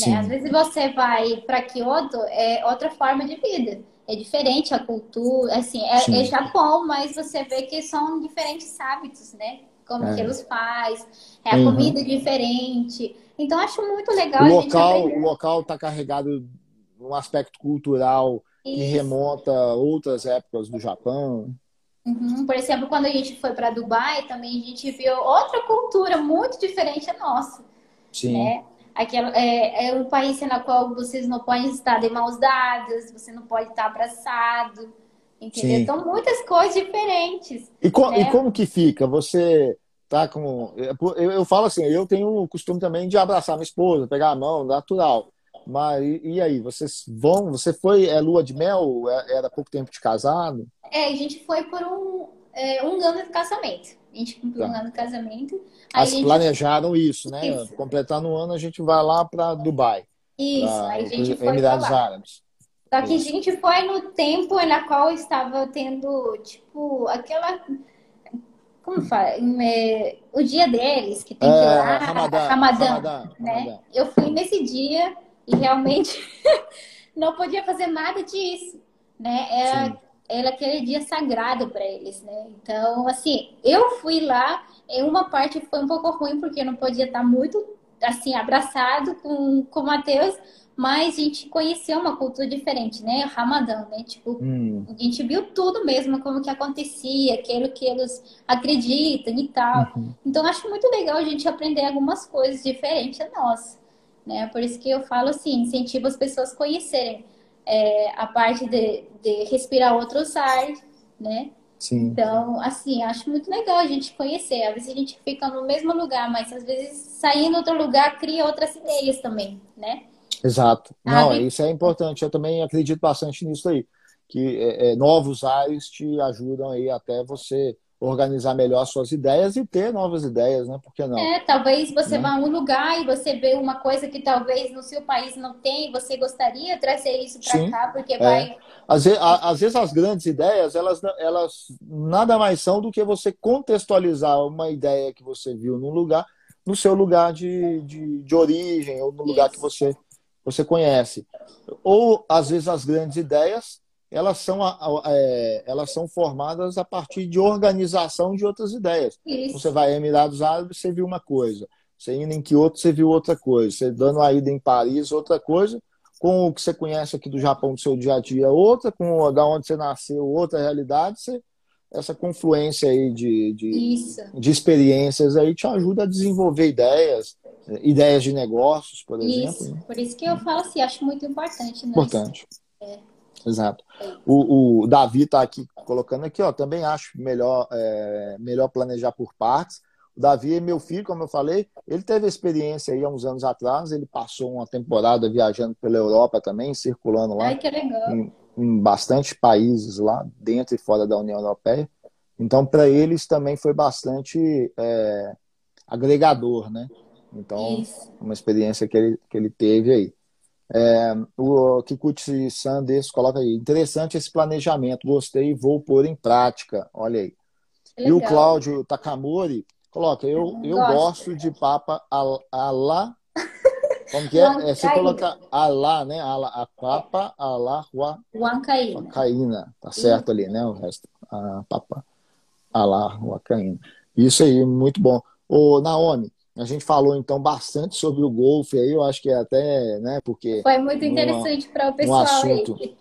Né? Às vezes você vai para Kyoto, é outra forma de vida. É diferente a cultura, assim, é, é, Japão, mas você vê que são diferentes hábitos, né? Como é. que eles fazem, é a uhum. comida diferente. Então, acho muito legal. O local, o local está carregado um aspecto cultural que remonta a outras épocas do Japão. Uhum. Por exemplo, quando a gente foi para Dubai, também a gente viu outra cultura muito diferente da nossa. Sim. Né? Aquela, é, é um país na qual vocês não podem estar de mãos dadas, você não pode estar abraçado. Entendeu? Sim. Então, muitas coisas diferentes. E, co né? e como que fica? Você tá com. Eu, eu falo assim, eu tenho o costume também de abraçar minha esposa, pegar a mão, natural. Mas e aí, vocês vão? Você foi é lua de mel? É, era pouco tempo de casado? É, a gente foi por um, é, um ano de casamento. A gente cumpriu tá. um ano de casamento. Aí gente... planejaram isso, né? Isso. Completando um ano, a gente vai lá para Dubai. Isso, pra... aí a gente foi Emirados Árabes. Só que a gente foi no tempo na qual estava tendo, tipo, aquela como fala? É, o dia deles, que tem que ir é, lá, Ramadã, Ramadã, Ramadã, né? Ramadã. Eu fui nesse dia e realmente não podia fazer nada disso, né? Era, era aquele dia sagrado para eles, né? Então, assim, eu fui lá, em uma parte foi um pouco ruim, porque eu não podia estar muito, assim, abraçado com, com o Matheus, mas a gente conheceu uma cultura diferente, né? Ramadã, né? Tipo, hum. a gente viu tudo mesmo, como que acontecia, aquilo que eles acreditam e tal. Uhum. Então, acho muito legal a gente aprender algumas coisas diferentes a nós né? Por isso que eu falo assim, incentivo as pessoas a conhecerem é, a parte de, de respirar outros ares, né? Sim. Então, assim, acho muito legal a gente conhecer. Às vezes a gente fica no mesmo lugar, mas às vezes sair em outro lugar cria outras ideias também, né? Exato. Não, isso é importante. Eu também acredito bastante nisso aí. Que é, é, novos ares te ajudam aí até você organizar melhor as suas ideias e ter novas ideias, né? Por que não? É, talvez você né? vá a um lugar e você vê uma coisa que talvez no seu país não tem, você gostaria de trazer isso para cá, porque é. vai. Às vezes, às vezes as grandes ideias, elas, elas nada mais são do que você contextualizar uma ideia que você viu num lugar, no seu lugar de, de, de origem, ou no lugar isso. que você, você conhece. Ou, às vezes, as grandes ideias elas são, é, elas são formadas a partir de organização de outras ideias. Você vai a Emirados Árabes, você viu uma coisa. Você indo em Kyoto, você viu outra coisa. Você dando a ida em Paris, outra coisa. Com o que você conhece aqui do Japão, do seu dia a dia, outra. Com da onde você nasceu, outra realidade. Você, essa confluência aí de, de, de, experiências aí te ajuda a desenvolver ideias, ideias de negócios, por exemplo. Isso. Né? Por isso que eu falo assim, acho muito importante. Né? Importante. É. Exato. O, o Davi está aqui colocando aqui, ó. Também acho melhor, é, melhor planejar por partes. O Davi é meu filho, como eu falei, ele teve experiência aí há uns anos atrás. Ele passou uma temporada viajando pela Europa também, circulando lá. Ai, que legal. Em, em bastante países lá, dentro e fora da União Europeia. Então, para eles também foi bastante é, agregador, né? Então, Isso. uma experiência que ele, que ele teve aí. É, o Kikuchi Sanders coloca aí, interessante esse planejamento, gostei e vou pôr em prática. Olha aí. E o Cláudio Takamori coloca, eu, eu gosto de papa alá. Como que é? é você coloca alá, né? Alá, a papa alá huacaína. Tá certo ali, né? O resto. A papa alá huacaína. Isso aí, muito bom. Ô, Naomi, A gente falou então bastante sobre o golfe aí, eu acho que é até, né, porque foi muito interessante para o pessoal um assunto, aí.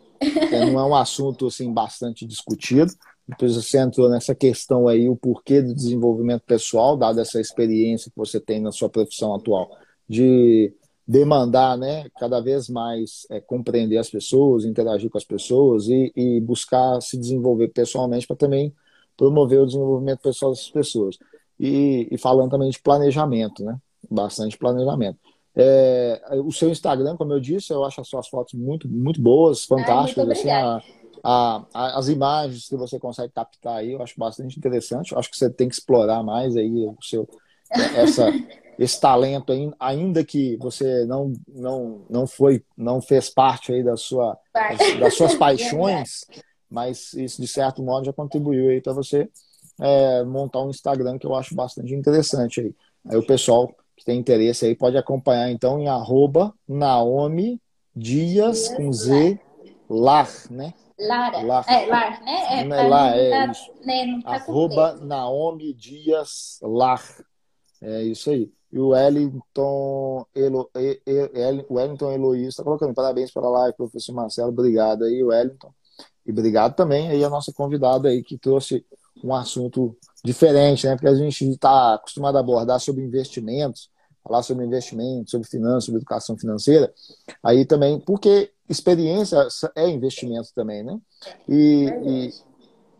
É, não é um assunto assim bastante discutido. Depois você entrou nessa questão aí, o porquê do desenvolvimento pessoal, dada essa experiência que você tem na sua profissão atual, de demandar, né, cada vez mais é, compreender as pessoas, interagir com as pessoas e, e buscar se desenvolver pessoalmente para também promover o desenvolvimento pessoal dessas pessoas. E, e, falando também de planejamento, né, bastante planejamento. É, o seu Instagram, como eu disse, eu acho as suas fotos muito, muito boas, fantásticas. assim, a, a, a, as imagens que você consegue captar aí, eu acho bastante interessante. Eu acho que você tem que explorar mais aí o seu, essa, esse talento, ainda que você não, não, não foi, não fez parte aí da sua, das, das suas paixões, mas isso de certo modo já contribuiu aí para você é, montar um Instagram que eu acho bastante interessante aí. Aí o pessoal que tem interesse aí pode acompanhar então em arroba Naomi Dias com Z Lar, né? Lara. Lar. É, Lar, né? É, não é lá, é tá, isso. Né, tá arroba Naomi Dias Lar. É isso aí. E o Wellington, Elo, Wellington Eloísa está colocando parabéns para a live, professor Marcelo. Obrigado aí, Wellington. E obrigado também aí a nossa convidada aí que trouxe um assunto diferente, né? Porque a gente está acostumado a abordar sobre investimentos, falar sobre investimentos, sobre finanças, sobre educação financeira. Aí também, porque experiência é investimento também, né? E,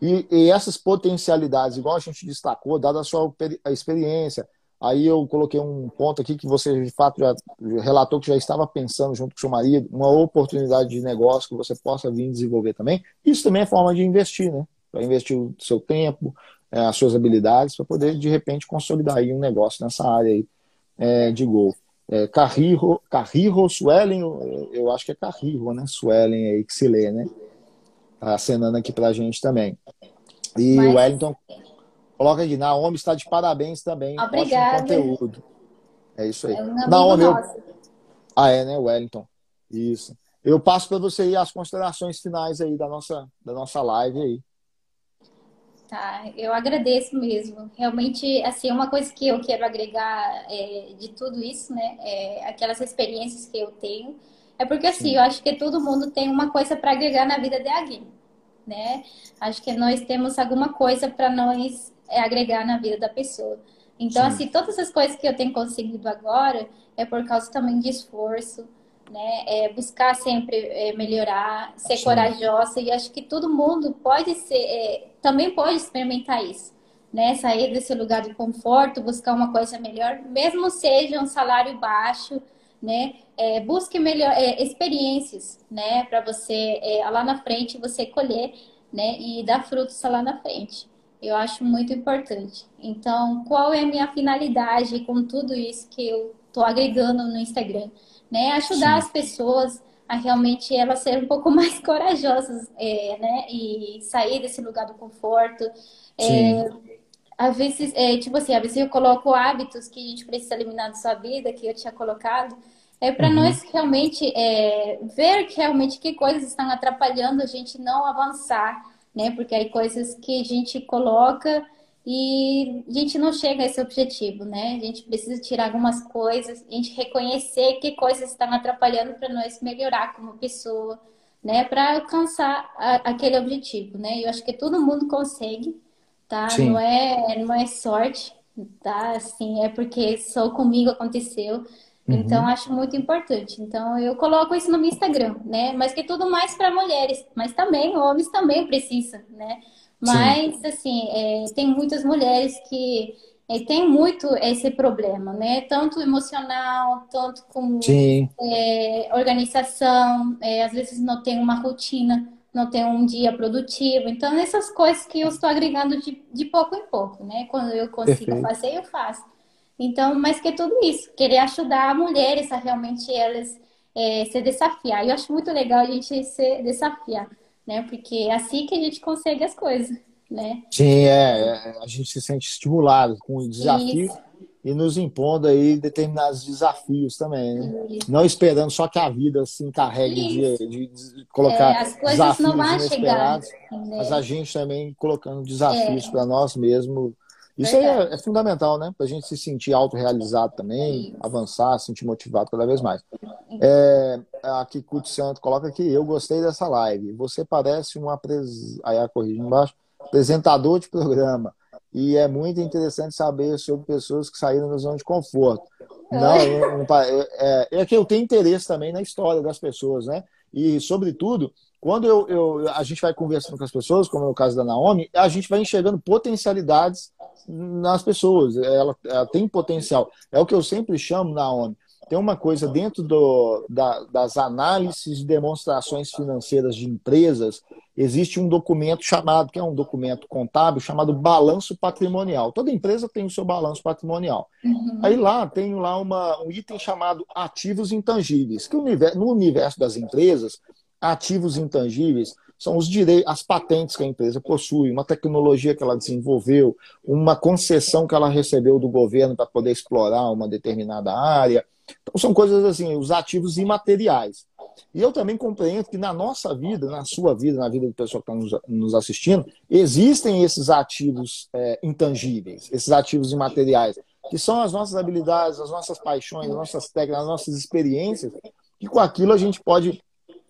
e, e, essas potencialidades, igual a gente destacou, dada a sua experiência, Aí eu coloquei um ponto aqui que você de fato já relatou que já estava pensando junto com seu marido, uma oportunidade de negócio que você possa vir desenvolver também. Isso também é forma de investir, né? Para investir o seu tempo, é, as suas habilidades, para poder de repente consolidar aí um negócio nessa área aí é, de gol. É, Carrillo, Carrillo Suelen, eu acho que é Carrillo, né? Suelen aí que se lê, né? Tá acenando aqui para a gente também. E Mas... o Wellington Coloca aqui, Naomi está de parabéns também. Obrigada. Conteúdo. É isso aí. É um Naomi, eu... Ah, é, né? Wellington. Isso. Eu passo para você aí as considerações finais aí da nossa, da nossa live aí. Tá, eu agradeço mesmo. Realmente, assim, uma coisa que eu quero agregar é, de tudo isso, né? É, aquelas experiências que eu tenho. É porque, assim, Sim. eu acho que todo mundo tem uma coisa para agregar na vida de alguém, né? Acho que nós temos alguma coisa para nós é agregar na vida da pessoa. Então, Sim. assim, todas as coisas que eu tenho conseguido agora é por causa também de esforço, né? É buscar sempre é, melhorar, ser Sim. corajosa e acho que todo mundo pode ser, é, também pode experimentar isso, né? Sair desse lugar de conforto, buscar uma coisa melhor, mesmo seja um salário baixo, né? É, busque melhor é, experiências, né? Para você é, lá na frente você colher, né? E dar frutos lá na frente. Eu acho muito importante. Então, qual é a minha finalidade com tudo isso que eu estou agregando no Instagram? Né? Ajudar Sim. as pessoas a realmente elas serem um pouco mais corajosas, é, né? E sair desse lugar do conforto. É, às vezes, é, tipo assim, às vezes eu coloco hábitos que a gente precisa eliminar da sua vida, que eu tinha colocado, é para uhum. nós realmente é, ver realmente que coisas estão atrapalhando a gente não avançar né? Porque aí coisas que a gente coloca e a gente não chega a esse objetivo, né? A gente precisa tirar algumas coisas, a gente reconhecer que coisas estão atrapalhando para nós melhorar como pessoa, né? Para alcançar a, aquele objetivo, né? Eu acho que todo mundo consegue, tá? Sim. Não é, não é sorte, tá? Assim, é porque só comigo aconteceu. Uhum. Então, acho muito importante. Então, eu coloco isso no meu Instagram, né? Mas que tudo mais para mulheres. Mas também, homens também precisam, né? Mas, Sim. assim, é, tem muitas mulheres que é, tem muito esse problema, né? Tanto emocional, tanto como é, organização. É, às vezes não tem uma rotina, não tem um dia produtivo. Então, essas coisas que eu estou agregando de, de pouco em pouco, né? Quando eu consigo Perfeito. fazer, eu faço. Então, mas que é tudo isso, querer ajudar mulheres a realmente elas é, se desafiar. Eu acho muito legal a gente se desafiar, né? Porque é assim que a gente consegue as coisas, né? Sim, é, é a gente se sente estimulado com o desafio isso. e nos impondo aí determinados desafios também, né? Não esperando só que a vida se encarregue de, de, colocar é, as coisas não vão chegar, mas a gente também colocando desafios é. para nós mesmos Isso aí é, é, fundamental, né? Para a gente se sentir autorrealizado também, avançar, se sentir motivado cada vez mais. É, aqui, Cut Santo, coloca aqui, eu gostei dessa live. Você parece um apres... aí corrige embaixo, apresentador de programa. E é muito interessante saber sobre pessoas que saíram da zona de conforto. Não, não, não é, é que eu tenho interesse também na história das pessoas, né? E, sobretudo, quando eu, eu, a gente vai conversando com as pessoas, como é o caso da Naomi, a gente vai enxergando potencialidades nas pessoas. Ela, ela tem potencial. É o que eu sempre chamo, Naomi. Tem uma coisa dentro do, da, das análises de demonstrações financeiras de empresas, existe um documento chamado, que é um documento contábil, chamado balanço patrimonial. Toda empresa tem o seu balanço patrimonial. Uhum. Aí lá tem lá uma, um item chamado ativos intangíveis, que no universo das empresas, ativos intangíveis são os direitos, as patentes que a empresa possui, uma tecnologia que ela desenvolveu, uma concessão que ela recebeu do governo para poder explorar uma determinada área. Então, são coisas assim, os ativos imateriais. E eu também compreendo que na nossa vida, na sua vida, na vida do pessoal que está nos assistindo, existem esses ativos é, intangíveis, esses ativos imateriais, que são as nossas habilidades, as nossas paixões, as nossas técnicas, as nossas experiências, e com aquilo a gente pode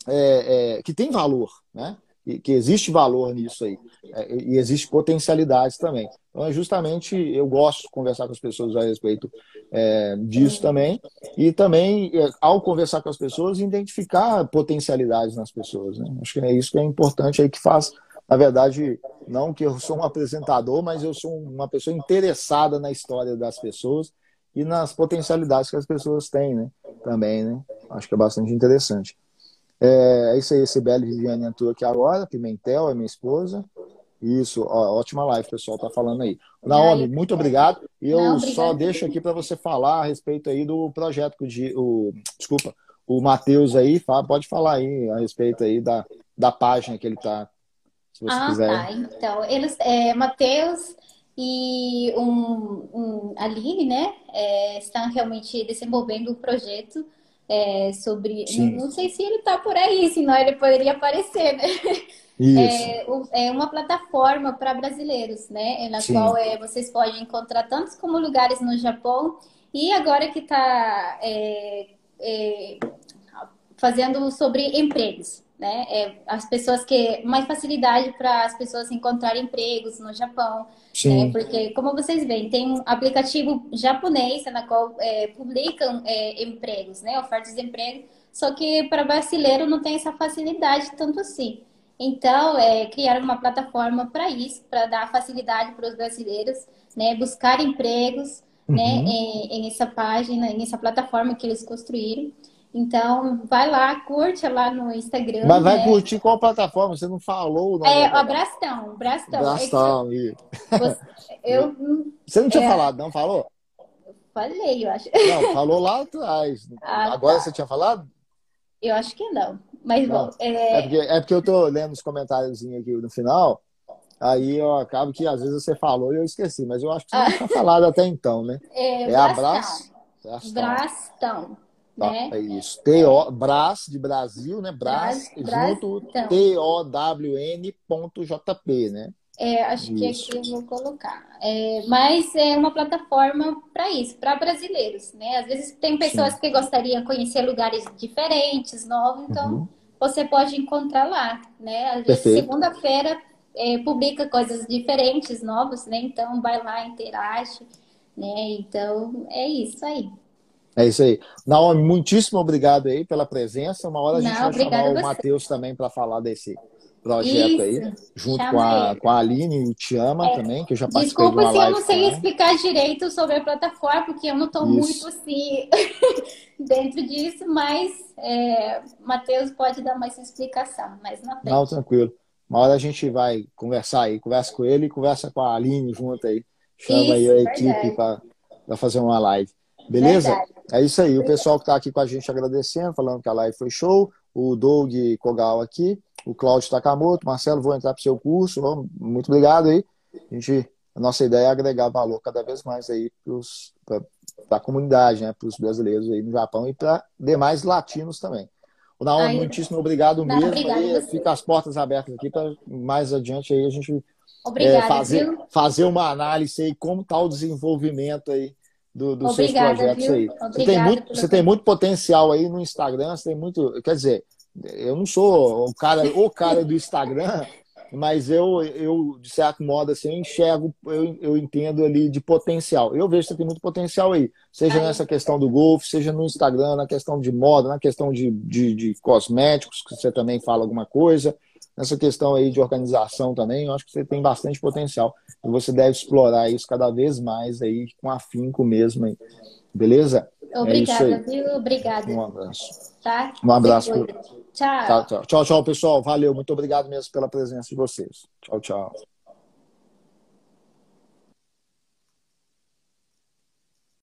é, é, que tem valor, né? E, que existe valor nisso aí. É, e existe potencialidades também. Então, é justamente, eu gosto de conversar com as pessoas a respeito é, disso também. E também, é, ao conversar com as pessoas, identificar potencialidades nas pessoas. Né? Acho que é isso que é importante aí que faz, na verdade, não que eu sou um apresentador, mas eu sou uma pessoa interessada na história das pessoas e nas potencialidades que as pessoas têm, né? Também, né? Acho que é bastante interessante. É, é isso aí, Sibeli Viviane entrou aqui agora, Pimentel é minha esposa. Isso, ó, ótima live, pessoal, tá falando aí. Naomi, muito obrigado. E eu Não, só deixo aqui para você falar a respeito aí do projeto que o, desculpa, o Matheus aí, pode falar aí a respeito aí da, da página que ele tá, se você ah, quiser. Tá. Então, eles, é, Matheus e um, um, Aline, né, é, estão realmente desenvolvendo o um projeto é, sobre. Não sei se ele está por aí, senão ele poderia aparecer, né? É, é, uma plataforma para brasileiros, né? Na Sim. qual é, vocês podem encontrar tantos como lugares no Japão e agora que está é, é, fazendo sobre empregos né? É, as pessoas que mais facilidade para as pessoas encontrarem empregos no Japão, né? porque como vocês veem tem um aplicativo japonês na qual é, publicam é, empregos, né? Ofertas de emprego, só que para brasileiro não tem essa facilidade tanto assim. Então, é, criaram uma plataforma para isso, para dar facilidade para os brasileiros, né? Buscar empregos, né? uhum. né? Em, em essa página, em essa plataforma que eles construíram. Então, vai lá, curte lá no Instagram. Mas vai né? curtir qual plataforma? Você não falou. Não é, o Brastão. Brastão. Brastão, é você, eu, você não tinha é, falado, não falou? Falei, eu acho. Não, falou lá atrás. Ah, Agora tá. você tinha falado? Eu acho que não. Mas, não. bom. É... É, porque, é porque eu tô lendo os comentários aqui no final. Aí eu acabo que às vezes você falou e eu esqueci, mas eu acho que você ah. não tinha falado até então, né? É, é abraço. Brastão. Brastão. Tá, né? É isso. T-O, Brás de Brasil, né? Brás, junto T-O-W-N.jp, né? É, acho isso. que aqui eu vou colocar. É, mas é uma plataforma para isso, para brasileiros, né? Às vezes tem pessoas Sim. que gostariam de conhecer lugares diferentes, novos, então uhum. você pode encontrar lá, né? Às vezes segunda-feira é, publica coisas diferentes, novas, né? Então vai lá, interage, né? Então é isso aí. É isso aí. Naomi, muitíssimo obrigado aí pela presença. Uma hora a gente Não, vai chamar o Matheus também para falar desse projeto Isso. aí, junto com a, com a Aline e o Tiama é, também, que eu já participei Desculpa de se eu não sei também. explicar direito sobre a plataforma, porque eu não estou muito assim dentro disso, mas é, Matheus pode dar mais explicação, mas na frente. Não, tranquilo. Uma hora a gente vai conversar aí, conversa com ele e conversa com a Aline junto aí. Chama Isso, aí a verdade. equipe para fazer uma live. Beleza? Verdade. É isso aí. O pessoal que está aqui com a gente agradecendo, falando que a live foi show. O Doug Kogal aqui, o Cláudio Takamoto, Marcelo, vou entrar para o seu curso. Muito obrigado aí. A, gente, a nossa ideia é agregar valor cada vez mais aí para a comunidade, né? Para os brasileiros aí no Japão e para demais latinos também. O Naomi, muitíssimo obrigado não, mesmo. Fica as portas abertas aqui para mais adiante aí a gente Obrigada, é, fazer, viu? fazer uma análise aí, como está o desenvolvimento aí do, dos seus Obrigada, projetos viu? aí. Obrigada Você tem, muito, você tem muito potencial aí no Instagram, você tem muito. Quer dizer, eu não sou o cara, o cara do Instagram, mas eu, eu, de certo modo, assim, eu enxergo, eu, eu entendo ali de potencial. Eu vejo que você tem muito potencial aí, seja nessa questão do golfe, seja no Instagram, na questão de moda, na questão de, de, de cosméticos, que você também fala alguma coisa, nessa questão aí de organização também, eu acho que você tem bastante potencial. E você deve explorar isso cada vez mais aí, com afinco mesmo aí. Beleza? Obrigada, é isso aí. viu? Obrigada. Um abraço. Tá? Um abraço. Tchau. Tá, tchau, tchau, tchau, pessoal. Valeu, muito obrigado mesmo pela presença de vocês. Tchau, tchau.